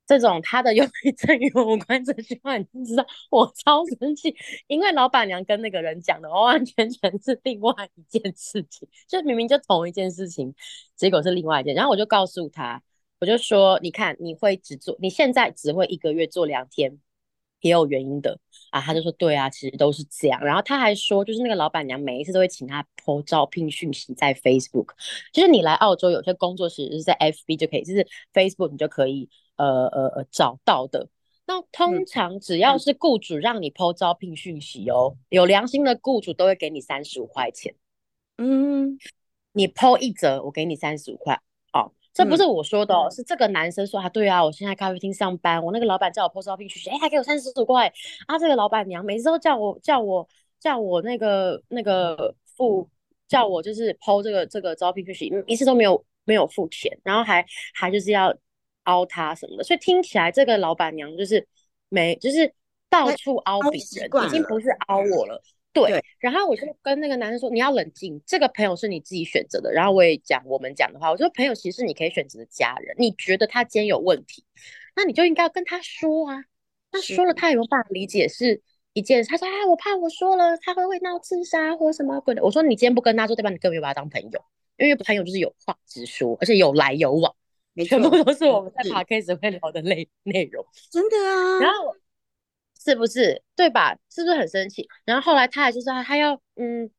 这种他的忧郁症与我无关这句话，你知道我超生气，因为老板娘跟那个人讲的完完全全是另外一件事情，就明明就同一件事情，结果是另外一件。然后我就告诉他，我就说，你看，你会只做，你现在只会一个月做两天。也有原因的啊，他就说对啊，其实都是这样。然后他还说，就是那个老板娘每一次都会请他 po 招聘讯息在 Facebook，就是你来澳洲有些工作室是在 FB 就可以，就是 Facebook 你就可以呃呃呃找到的。那通常只要是雇主让你 po 招聘讯息哦，有良心的雇主都会给你三十五块钱。嗯，你 po 一折，我给你三十五块。这不是我说的哦，是这个男生说啊，对啊，我现在咖啡厅上班，我那个老板叫我 post 招聘讯息，哎，还给我三十五块啊。这个老板娘每次都叫我叫我叫我那个那个付叫我就是 post 这个这个招聘讯息，一次都没有没有付钱，然后还还就是要凹他什么的，所以听起来这个老板娘就是没就是到处凹别人，已经不是凹我了。对，然后我就跟那个男生说：“你要冷静，这个朋友是你自己选择的。”然后我也讲我们讲的话，我说：“朋友其实是你可以选择的家人。你觉得他今天有问题，那你就应该要跟他说啊。那说了他有没有办法理解是一件事？他说：‘啊，我怕我说了他会会闹自杀或什么鬼的。’我说：‘你今天不跟他说，对吧？你根本没有把他当朋友，因为朋友就是有话直说，而且有来有往。全部都是我们在 p a r k a s 会聊的内内容，真的啊。然后是不是对吧？是不是很生气？然后后来他还就是他要嗯，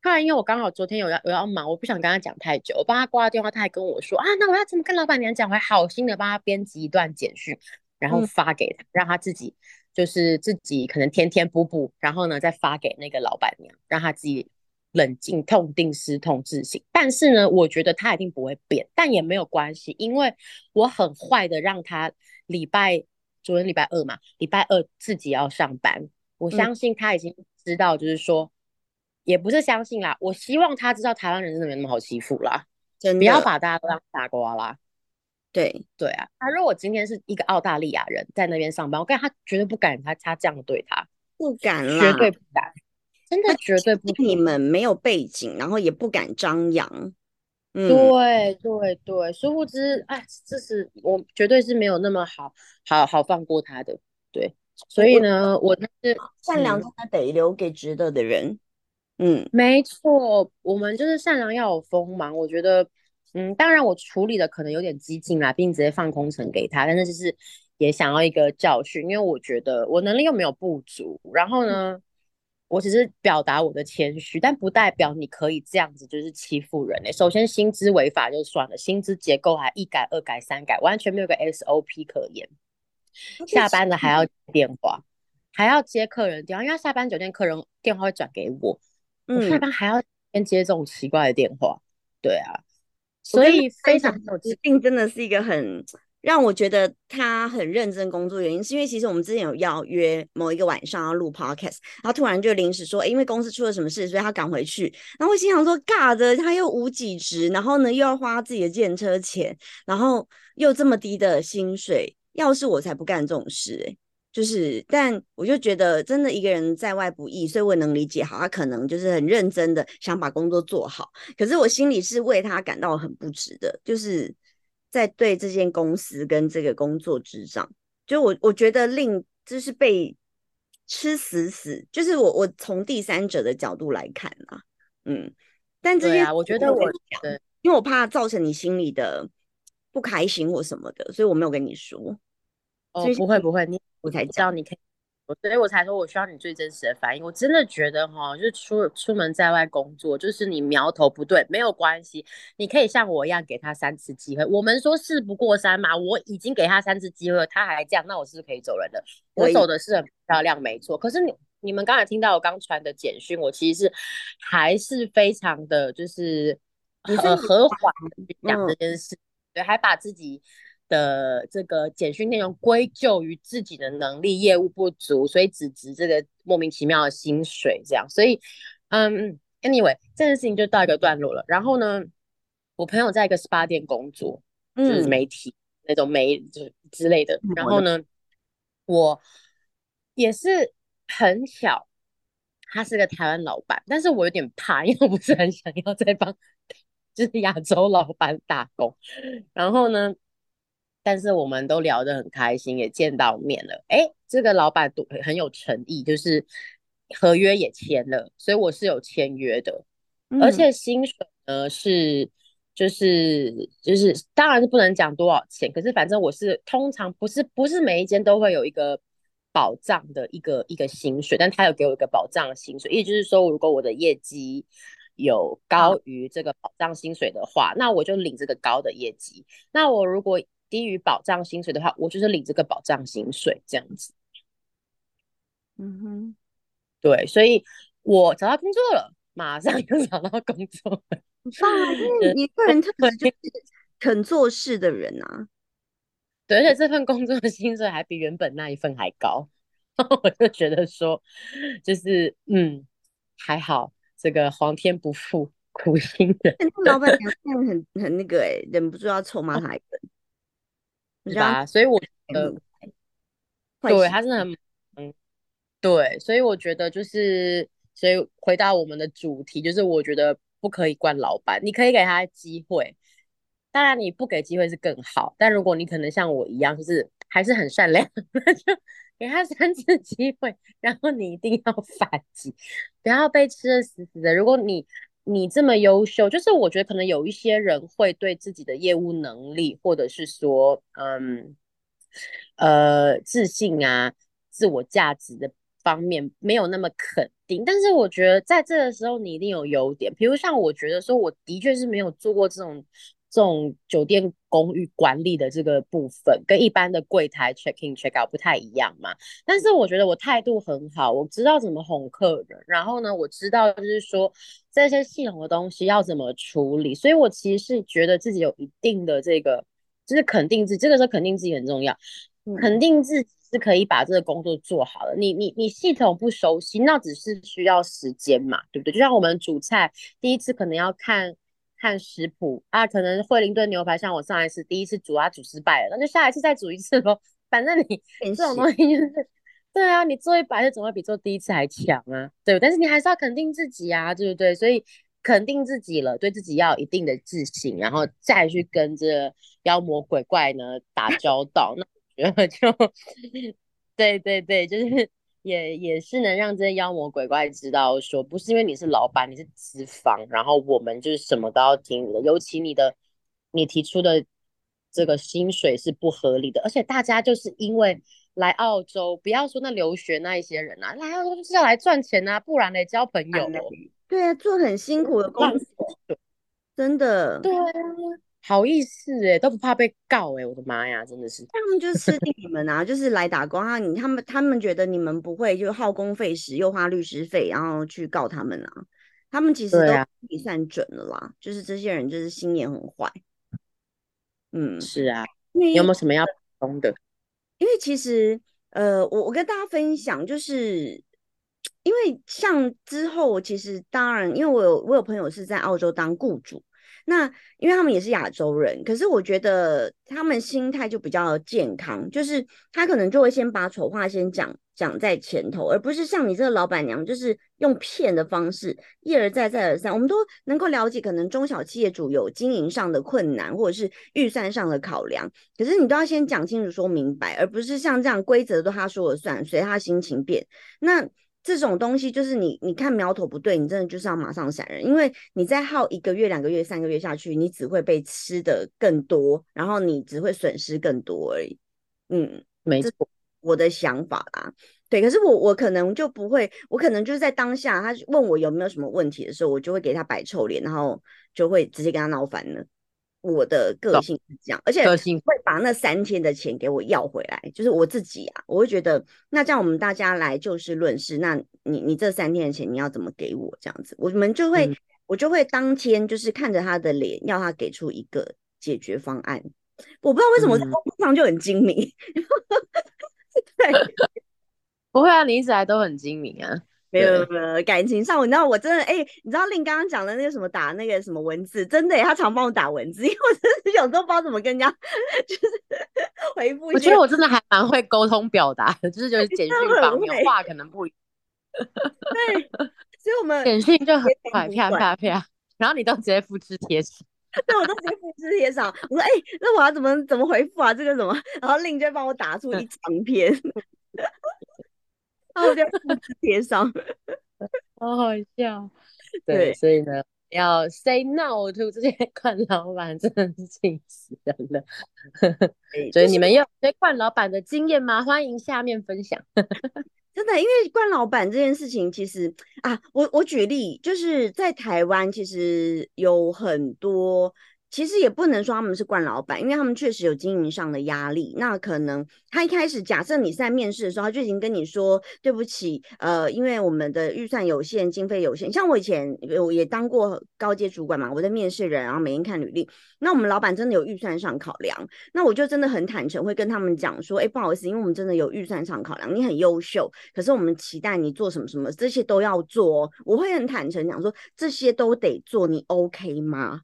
突然因为我刚好昨天有要有要忙，我不想跟他讲太久，我帮他挂了电话，他还跟我说啊，那我要怎么跟老板娘讲？我还好心的帮他编辑一段简讯，然后发给他，让他自己就是自己可能天天补补，然后呢再发给那个老板娘，让他自己。冷静、痛定思痛、自省。但是呢，我觉得他一定不会变，但也没有关系，因为我很坏的让他礼拜昨天礼拜二嘛，礼拜二自己要上班。我相信他已经知道，就是说，也不是相信啦，我希望他知道台湾人真的没那么好欺负啦，真不要把大家都当傻瓜啦。对对啊，他如果今天是一个澳大利亚人在那边上班，我跟他绝对不敢他他这样对他，不敢啦，绝对不敢。真的绝对不，你们没有背景，然后也不敢张扬。嗯，对对对，殊不知，哎，这是我绝对是没有那么好好好放过他的。对，所以呢，我是 善良，真的得留给值得的人。嗯，没错，我们就是善良要有锋芒。我觉得，嗯，当然我处理的可能有点激进啦，并直接放空城给他，但是就是也想要一个教训，因为我觉得我能力又没有不足，然后呢。我只是表达我的谦虚，但不代表你可以这样子就是欺负人嘞。首先薪资违法就算了，薪资结构还一改二改三改，完全没有个 SOP 可言。下班了还要电话，还要接客人电话，因为下班酒店客人电话会转给我，我下班还要先接这种奇怪的电话。对啊，所以非常有指定，真的是一个很。让我觉得他很认真工作，原因是因为其实我们之前有要约某一个晚上要录 podcast，然后突然就临时说，因为公司出了什么事，所以他赶回去。然后我心想说，尬的，他又无几职，然后呢又要花自己的建车钱，然后又这么低的薪水，要是我才不干这种事哎。就是，但我就觉得真的一个人在外不易，所以我能理解，好，他可能就是很认真的想把工作做好，可是我心里是为他感到很不值的，就是。在对这间公司跟这个工作之上，就我我觉得令就是被吃死死，就是我我从第三者的角度来看啊，嗯，但这些我觉得我因为我怕造成你心里的不开心或什么的，所以我没有跟你说。哦，不会不会，你我才知道你可以。所以我才说，我需要你最真实的反应。我真的觉得哈，就是出出门在外工作，就是你苗头不对，没有关系，你可以像我一样给他三次机会。我们说事不过三嘛，我已经给他三次机会，他还这样，那我是不是可以走人的？我走的是很漂亮，没错。可是你你们刚才听到我刚传的简讯，我其实是还是非常的就是很和缓讲这件事，对，还把自己。的这个简讯内容归咎于自己的能力业务不足，所以只值这个莫名其妙的薪水，这样。所以，嗯，anyway，这件事情就到一个段落了。然后呢，我朋友在一个 SPA 店工作，就是媒体那种媒就之类的。然后呢，我也是很巧，他是个台湾老板，但是我有点怕，因为我不是很想要再帮 就是亚洲老板打工。然后呢？但是我们都聊得很开心，也见到面了。哎，这个老板都很有诚意，就是合约也签了，所以我是有签约的。而且薪水呢是，就是就是，当然是不能讲多少钱，可是反正我是通常不是不是每一间都会有一个保障的一个一个薪水，但他有给我一个保障的薪水，也就是说，如果我的业绩有高于这个保障薪水的话，那我就领这个高的业绩。那我如果低于保障薪水的话，我就是领这个保障薪水这样子。嗯哼，对，所以我找到工作了，马上就找到工作。很棒啊！因 为你个人特质就是肯做事的人啊。对，而且这份工作的薪水还比原本那一份还高，我就觉得说，就是嗯，还好，这个皇天不负苦心人。老板娘这样很很那个哎，忍不住要臭骂他一顿。是吧？所以我觉 得，对，他真的很，嗯，对，所以我觉得就是，所以回到我们的主题，就是我觉得不可以惯老板，你可以给他机会，当然你不给机会是更好，但如果你可能像我一样，就是还是很善良，那 就给他三次机会，然后你一定要 反击，不要被吃的死死的。如果你你这么优秀，就是我觉得可能有一些人会对自己的业务能力，或者是说，嗯，呃，自信啊、自我价值的方面没有那么肯定。但是我觉得在这个时候，你一定有优点。比如像我觉得说，我的确是没有做过这种。这种酒店公寓管理的这个部分，跟一般的柜台 check in check out 不太一样嘛。但是我觉得我态度很好，我知道怎么哄客人，然后呢，我知道就是说这些系统的东西要怎么处理，所以我其实是觉得自己有一定的这个，就是肯定自己，这个时候肯定自己很重要，肯定自己是可以把这个工作做好了。你你你系统不熟悉，那只是需要时间嘛，对不对？就像我们煮菜，第一次可能要看。看食谱啊，可能惠灵顿牛排像我上一次第一次煮啊煮失败了，那就下一次再煮一次咯。反正你 这种东西就是，对啊，你做一百次总会比做第一次还强啊，对。但是你还是要肯定自己啊，对不对？所以肯定自己了，对自己要有一定的自信，然后再去跟这妖魔鬼怪呢打交道，那我觉得就，对对对，就是。也也是能让这些妖魔鬼怪知道，说不是因为你是老板，你是资方，然后我们就是什么都要听你的，尤其你的你提出的这个薪水是不合理的，而且大家就是因为来澳洲，不要说那留学那一些人啊，来澳洲就是要来赚钱啊，不然来交朋友。对啊，做很辛苦的工作，真的。对啊。好意思哎，都不怕被告哎，我的妈呀，真的是。他们就是吃定你们啊，就是来打工啊。你他们他们觉得你们不会，就耗工费时又花律师费，然后去告他们啊。他们其实都计算准了啦，就是这些人就是心眼很坏。嗯，是啊。你有没有什么要补充的？因为其实呃，我我跟大家分享，就是因为像之后，其实当然，因为我有我有朋友是在澳洲当雇主。那因为他们也是亚洲人，可是我觉得他们心态就比较健康，就是他可能就会先把丑话先讲讲在前头，而不是像你这个老板娘，就是用骗的方式一而再再而三。我们都能够了解，可能中小企业主有经营上的困难，或者是预算上的考量，可是你都要先讲清楚、说明白，而不是像这样规则都他说了算，随他心情变。那这种东西就是你，你看苗头不对，你真的就是要马上闪人，因为你再耗一个月、两个月、三个月下去，你只会被吃的更多，然后你只会损失更多而已。嗯，没错，我的想法啦。对，可是我我可能就不会，我可能就是在当下他问我有没有什么问题的时候，我就会给他摆臭脸，然后就会直接跟他闹翻了。我的个性是这样，而且会把那三天的钱给我要回来，就是我自己啊，我会觉得那这样我们大家来就事论事，那你你这三天的钱你要怎么给我这样子，我们就会我就会当天就是看着他的脸，要他给出一个解决方案。我不知道为什么在工作上就很精明，对，不会啊，你一直来都很精明啊。没有没有，感情上，你知道我真的哎，你知道令刚刚讲的那个什么打那个什么文字，真的，他常帮我打文字，因为我真的有时候不知道怎么跟人家就是 回复。我觉得我真的还蛮会沟通表达的，就是就是简讯方面话可能不。对，所以我们简讯就很快，啪啪啪，然后你都直接复制贴上。对，我都直接复制贴上。我说哎，那我要怎么怎么回复啊？这个什么？然后令就帮我打出一长篇。然后就复制贴上，好好笑。对，所以呢，要 say no to 这些惯老板，真的是气死人了。所以你们有对惯老板的经验吗？欢迎下面分享。真的，因为惯老板这件事情，其实啊，我我举例，就是在台湾，其实有很多。其实也不能说他们是惯老板，因为他们确实有经营上的压力。那可能他一开始假设你在面试的时候，他就已经跟你说对不起，呃，因为我们的预算有限，经费有限。像我以前我也当过高阶主管嘛，我在面试人，然后每天看履历。那我们老板真的有预算上考量，那我就真的很坦诚，会跟他们讲说，哎，不好意思，因为我们真的有预算上考量，你很优秀，可是我们期待你做什么什么，这些都要做。我会很坦诚讲说，这些都得做，你 OK 吗？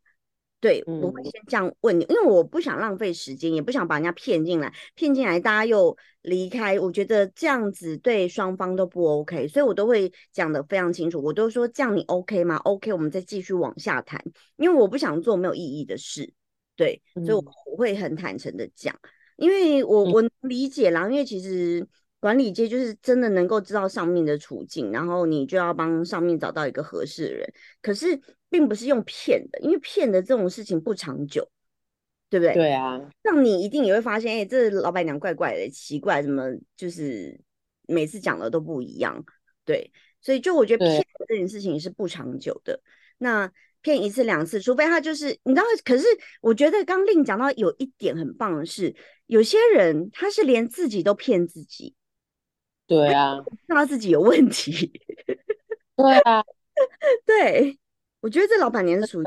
对，我会先这样问你，因为我不想浪费时间，也不想把人家骗进来，骗进来大家又离开，我觉得这样子对双方都不 OK，所以我都会讲的非常清楚，我都说这样你 OK 吗？OK，我们再继续往下谈，因为我不想做没有意义的事，对，所以我我会很坦诚的讲，因为我我能理解啦，因为其实管理界就是真的能够知道上面的处境，然后你就要帮上面找到一个合适的人，可是。并不是用骗的，因为骗的这种事情不长久，对不对？对啊，像你一定也会发现，哎，这老板娘怪怪的，奇怪，怎么就是每次讲的都不一样？对，所以就我觉得骗这件事情是不长久的。那骗一次两次，除非他就是你知道，可是我觉得刚令讲到有一点很棒的是，有些人他是连自己都骗自己。对啊，知道自己有问题。对啊，对，我觉得这老板娘是属于，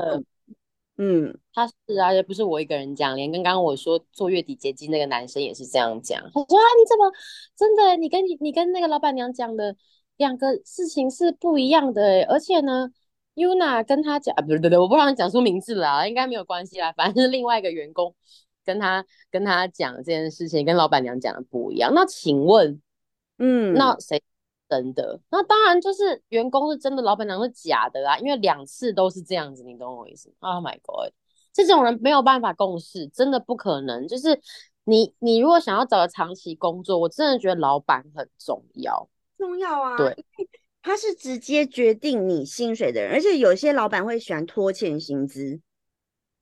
嗯，他是啊，也不是我一个人讲，连刚刚我说做月底结晶那个男生也是这样讲。他说啊，你怎么真的？你跟你你跟那个老板娘讲的两个事情是不一样的，而且呢，Yuna 跟他讲啊，不对不对，我不让你讲出名字了，应该没有关系啦，反正是另外一个员工跟他跟他讲这件事情，跟老板娘讲的不一样。那请问？嗯，那谁真的？那当然就是员工是真的，老板娘是假的啊！因为两次都是这样子，你懂我意思？Oh my god，这种人没有办法共事，真的不可能。就是你，你如果想要找个长期工作，我真的觉得老板很重要，重要啊！对，他是直接决定你薪水的人，而且有些老板会喜欢拖欠薪资，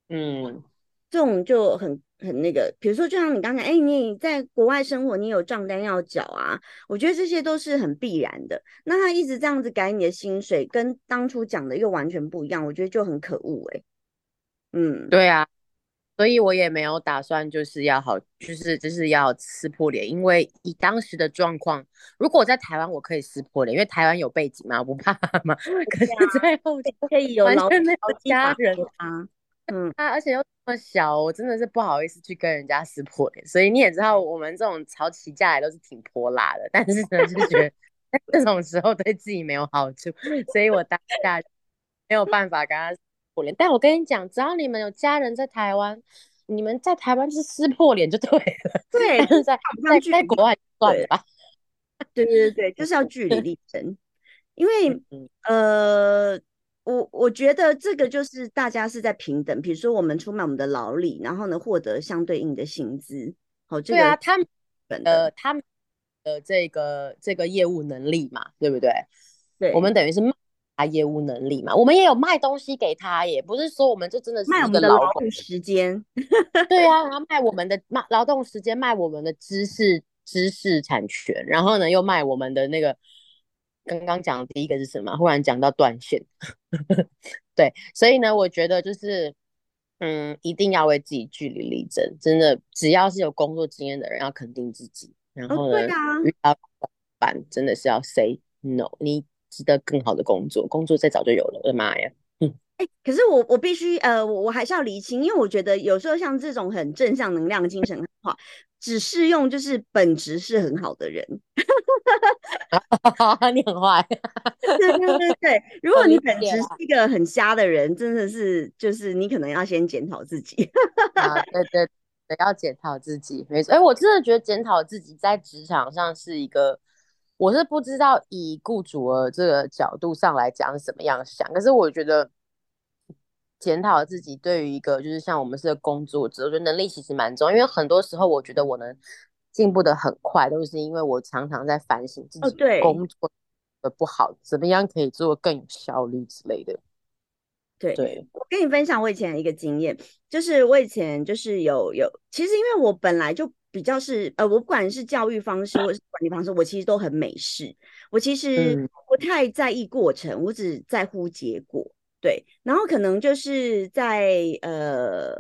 嗯，这种就很。很那个，比如说，就像你刚才，哎，你在国外生活，你有账单要缴啊，我觉得这些都是很必然的。那他一直这样子改你的薪水，跟当初讲的又完全不一样，我觉得就很可恶哎。嗯，对啊，所以我也没有打算就是要好，就是就是要撕破脸，因为以当时的状况，如果我在台湾，我可以撕破脸，因为台湾有背景嘛，我不怕嘛。可是在后可以有老家人啊。嗯，啊，而且又那么小，我真的是不好意思去跟人家撕破脸。所以你也知道，我们这种吵起架来都是挺泼辣的。但是呢，就觉得这种时候对自己没有好处，所以我当下没有办法跟他撕破脸。但我跟你讲，只要你们有家人在台湾，你们在台湾就是撕破脸就对了。对，在在在国外算了吧。对对对对，就是要据理力争，因为呃。我我觉得这个就是大家是在平等，比如说我们出卖我们的劳力，然后呢获得相对应的薪资。好，这个对啊，他们呃他们的这个这个业务能力嘛，对不对？对，我们等于是卖他业务能力嘛，我们也有卖东西给他，也不是说我们就真的是卖我们的劳动时间。对啊，然后卖我们的卖劳动时间，卖我们的知识知识产权，然后呢又卖我们的那个。刚刚讲的第一个是什么？忽然讲到断线，对，所以呢，我觉得就是，嗯，一定要为自己据理力争。真的，只要是有工作经验的人，要肯定自己。然后呢，遇到板真的是要 say no，你值得更好的工作，工作再早就有了。我的妈呀！哎，可是我我必须呃，我我还是要厘清，因为我觉得有时候像这种很正向能量、精神很好，只适用就是本质是很好的人。你很坏。对对对对，如果你本质是一个很瞎的人，真的是就是你可能要先检讨自己。啊，对对对，要检讨自己，没错。哎，我真的觉得检讨自己在职场上是一个。我是不知道以雇主的这个角度上来讲是怎么样想，可是我觉得检讨自己对于一个就是像我们是个工作者，我觉得能力其实蛮重要，因为很多时候我觉得我能进步的很快，都是因为我常常在反省自己工作的不好，怎么样可以做更有效率之类的。对，我跟你分享我以前的一个经验，就是我以前就是有有，其实因为我本来就。比较是呃，我不管是教育方式或是管理方式，我其实都很美式。我其实不太在意过程，我只在乎结果。对，然后可能就是在呃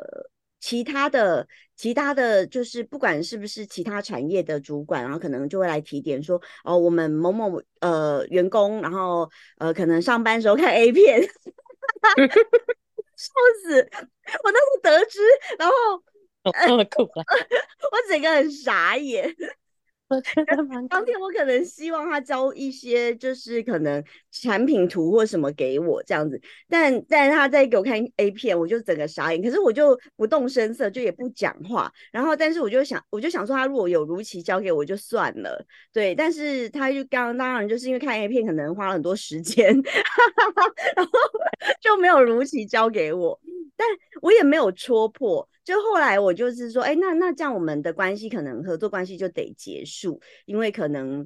其他的其他的就是不管是不是其他产业的主管，然后可能就会来提点说，哦，我们某某呃员工，然后呃可能上班时候看 A 片，笑死！我当时得知，然后。我整个很傻眼。当天我可能希望他交一些，就是可能产品图或什么给我这样子，但但是他在给我看 A 片，我就整个傻眼。可是我就不动声色，就也不讲话。然后，但是我就想，我就想说，他如果有如期交给我就算了。对，但是他就刚当然就是因为看 A 片可能花了很多时间，然后就没有如期交给我。但我也没有戳破。就后来我就是说，哎，那那这样我们的关系可能合作关系就得结束，因为可能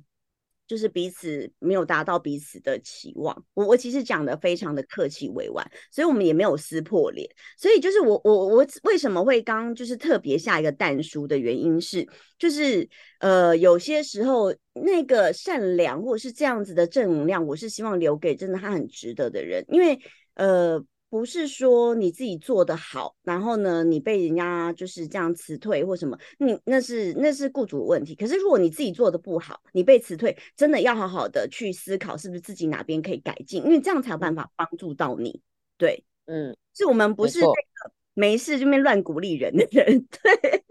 就是彼此没有达到彼此的期望。我我其实讲的非常的客气委婉，所以我们也没有撕破脸。所以就是我我我为什么会刚就是特别下一个淡书的原因是，就是呃有些时候那个善良或者是这样子的正能量，我是希望留给真的他很值得的人，因为呃。不是说你自己做的好，然后呢，你被人家就是这样辞退或什么，你那是那是雇主的问题。可是如果你自己做的不好，你被辞退，真的要好好的去思考，是不是自己哪边可以改进，因为这样才有办法帮助到你。对，嗯，是我们不是那个没事就边乱鼓励人的人。对，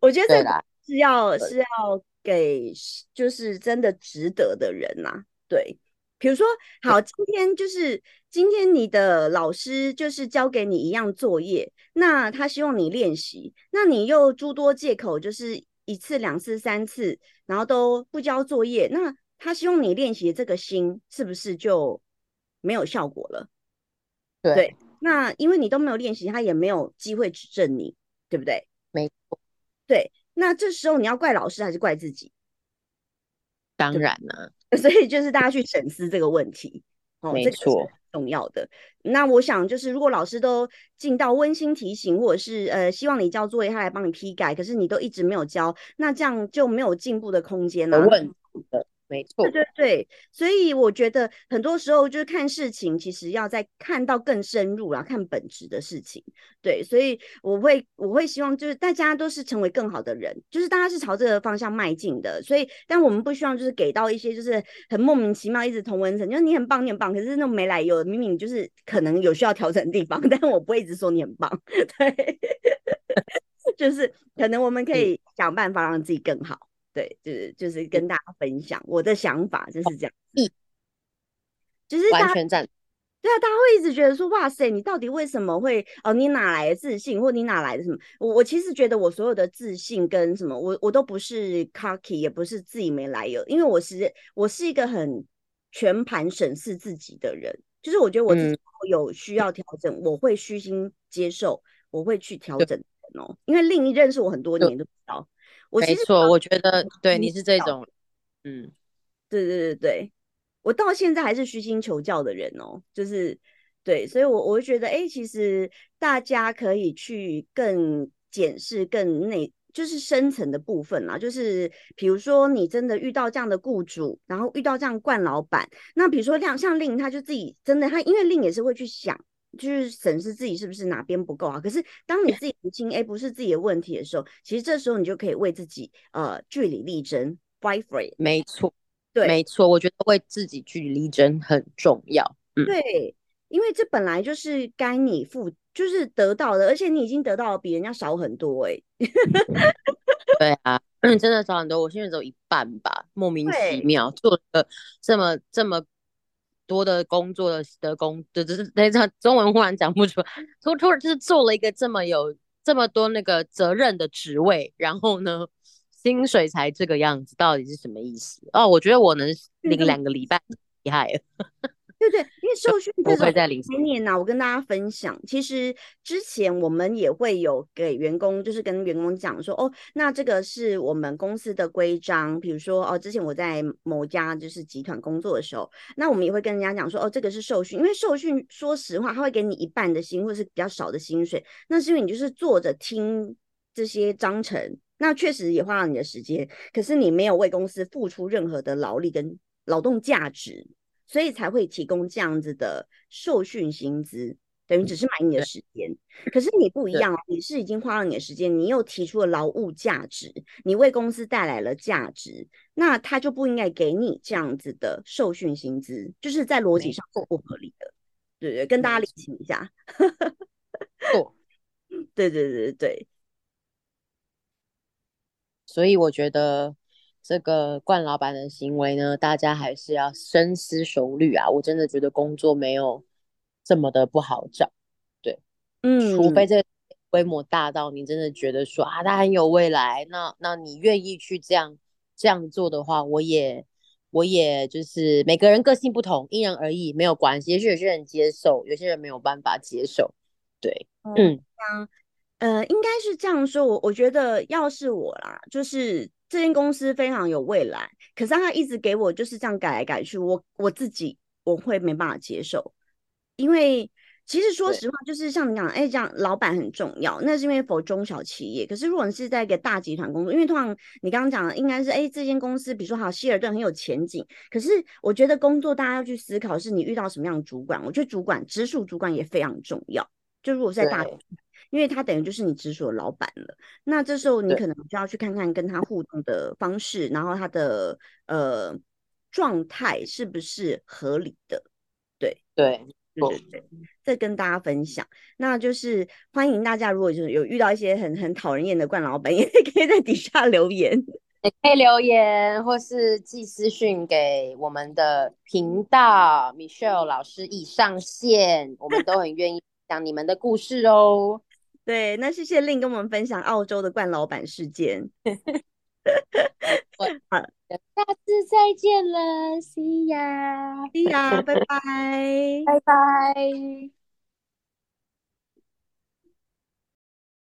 我觉得这个是要是要给就是真的值得的人呐。对。比如说，好，今天就是今天你的老师就是交给你一样作业，那他希望你练习，那你又诸多借口，就是一次、两次、三次，然后都不交作业，那他希望你练习这个心是不是就没有效果了？对，那因为你都没有练习，他也没有机会指正你，对不对？没错，对，那这时候你要怪老师还是怪自己？当然了。所以就是大家去审视这个问题，哦，没错，重要的。那我想就是，如果老师都尽到温馨提醒，或者是呃希望你交作业，他来帮你批改，可是你都一直没有交，那这样就没有进步的空间了。问题的。没错，对对对，所以我觉得很多时候就是看事情，其实要在看到更深入啦，看本质的事情。对，所以我会我会希望就是大家都是成为更好的人，就是大家是朝这个方向迈进的。所以，但我们不希望就是给到一些就是很莫名其妙一直同文层，就是你很棒，你很棒，可是那种没来由，明明就是可能有需要调整的地方，但我不会一直说你很棒。对，就是可能我们可以想办法让自己更好。对，就是就是跟大家分享我的想法，就是这样。一，就是完全赞。对啊，大家会一直觉得说，哇塞，你到底为什么会哦？你哪来的自信，或你哪来的什么？我我其实觉得我所有的自信跟什么，我我都不是 cocky，也不是自己没来由，因为我是我是一个很全盘审视自己的人。就是我觉得我自己有需要调整，我会虚心接受，我会去调整哦。因为另一认识我很多年都知道。没错，我觉得对你是这种，嗯，对对对对，我到现在还是虚心求教的人哦，就是对，所以，我我会觉得，哎，其实大家可以去更检视更内，就是深层的部分啦，就是比如说你真的遇到这样的雇主，然后遇到这样惯老板，那比如说像像令他就自己真的他，因为令也是会去想。就是审视自己是不是哪边不够啊？可是当你自己不清，哎，不是自己的问题的时候，其实这时候你就可以为自己呃据理力争，fight for it。没错，对，没错，我觉得为自己据理力争很重要。嗯，对，因为这本来就是该你付，就是得到的，而且你已经得到比人家少很多，哎。对啊，嗯，真的少很多，我现在只有一半吧，莫名其妙做了这么这么。多的工作的的工，就只是等一下中文忽然讲不出来，突突然就是做了一个这么有这么多那个责任的职位，然后呢，薪水才这个样子，到底是什么意思？哦，我觉得我能领两个礼拜，厉害了。对对，因为受训这个概念呢，我跟大家分享，其实之前我们也会有给员工，就是跟员工讲说，哦，那这个是我们公司的规章，比如说，哦，之前我在某家就是集团工作的时候，那我们也会跟人家讲说，哦，这个是受训，因为受训，说实话，他会给你一半的薪，或者是比较少的薪水，那是因为你就是坐着听这些章程，那确实也花了你的时间，可是你没有为公司付出任何的劳力跟劳动价值。所以才会提供这样子的受训薪资，等于只是买你的时间。可是你不一样哦，你是已经花了你的时间，你又提出了劳务价值，你为公司带来了价值，那他就不应该给你这样子的受训薪资，就是在逻辑上不合理的。对对，跟大家理清一下。错。对对对对。所以我觉得。这个冠老板的行为呢，大家还是要深思熟虑啊！我真的觉得工作没有这么的不好找，对，嗯，除非这规模大到你真的觉得说啊，他很有未来，那那你愿意去这样这样做的话，我也我也就是每个人个性不同，因人而异，没有关系。也许有些人接受，有些人没有办法接受，对，嗯，呃，应该是这样说，我我觉得要是我啦，就是。这间公司非常有未来，可是他一直给我就是这样改来改去，我我自己我会没办法接受，因为。其实说实话，就是像你讲，哎，这样老板很重要，那是因为否中小企业。可是如果你是在一个大集团工作，因为通常你刚刚讲的应该是，哎，这间公司，比如说好希尔顿很有前景。可是我觉得工作大家要去思考，是你遇到什么样的主管。我觉得主管直属主管也非常重要。就如果在大，因为他等于就是你直属的老板了，那这时候你可能就要去看看跟他互动的方式，然后他的呃状态是不是合理的。对对。对对对，再跟大家分享，那就是欢迎大家，如果就是有遇到一些很很讨人厌的冠老板，也可以在底下留言，也可以留言或是寄私讯给我们的频道，Michelle 老师已上线，我们都很愿意讲你们的故事哦。对，那谢谢令跟我们分享澳洲的冠老板事件。好，下次再见了，See ya，See ya，拜拜，拜拜。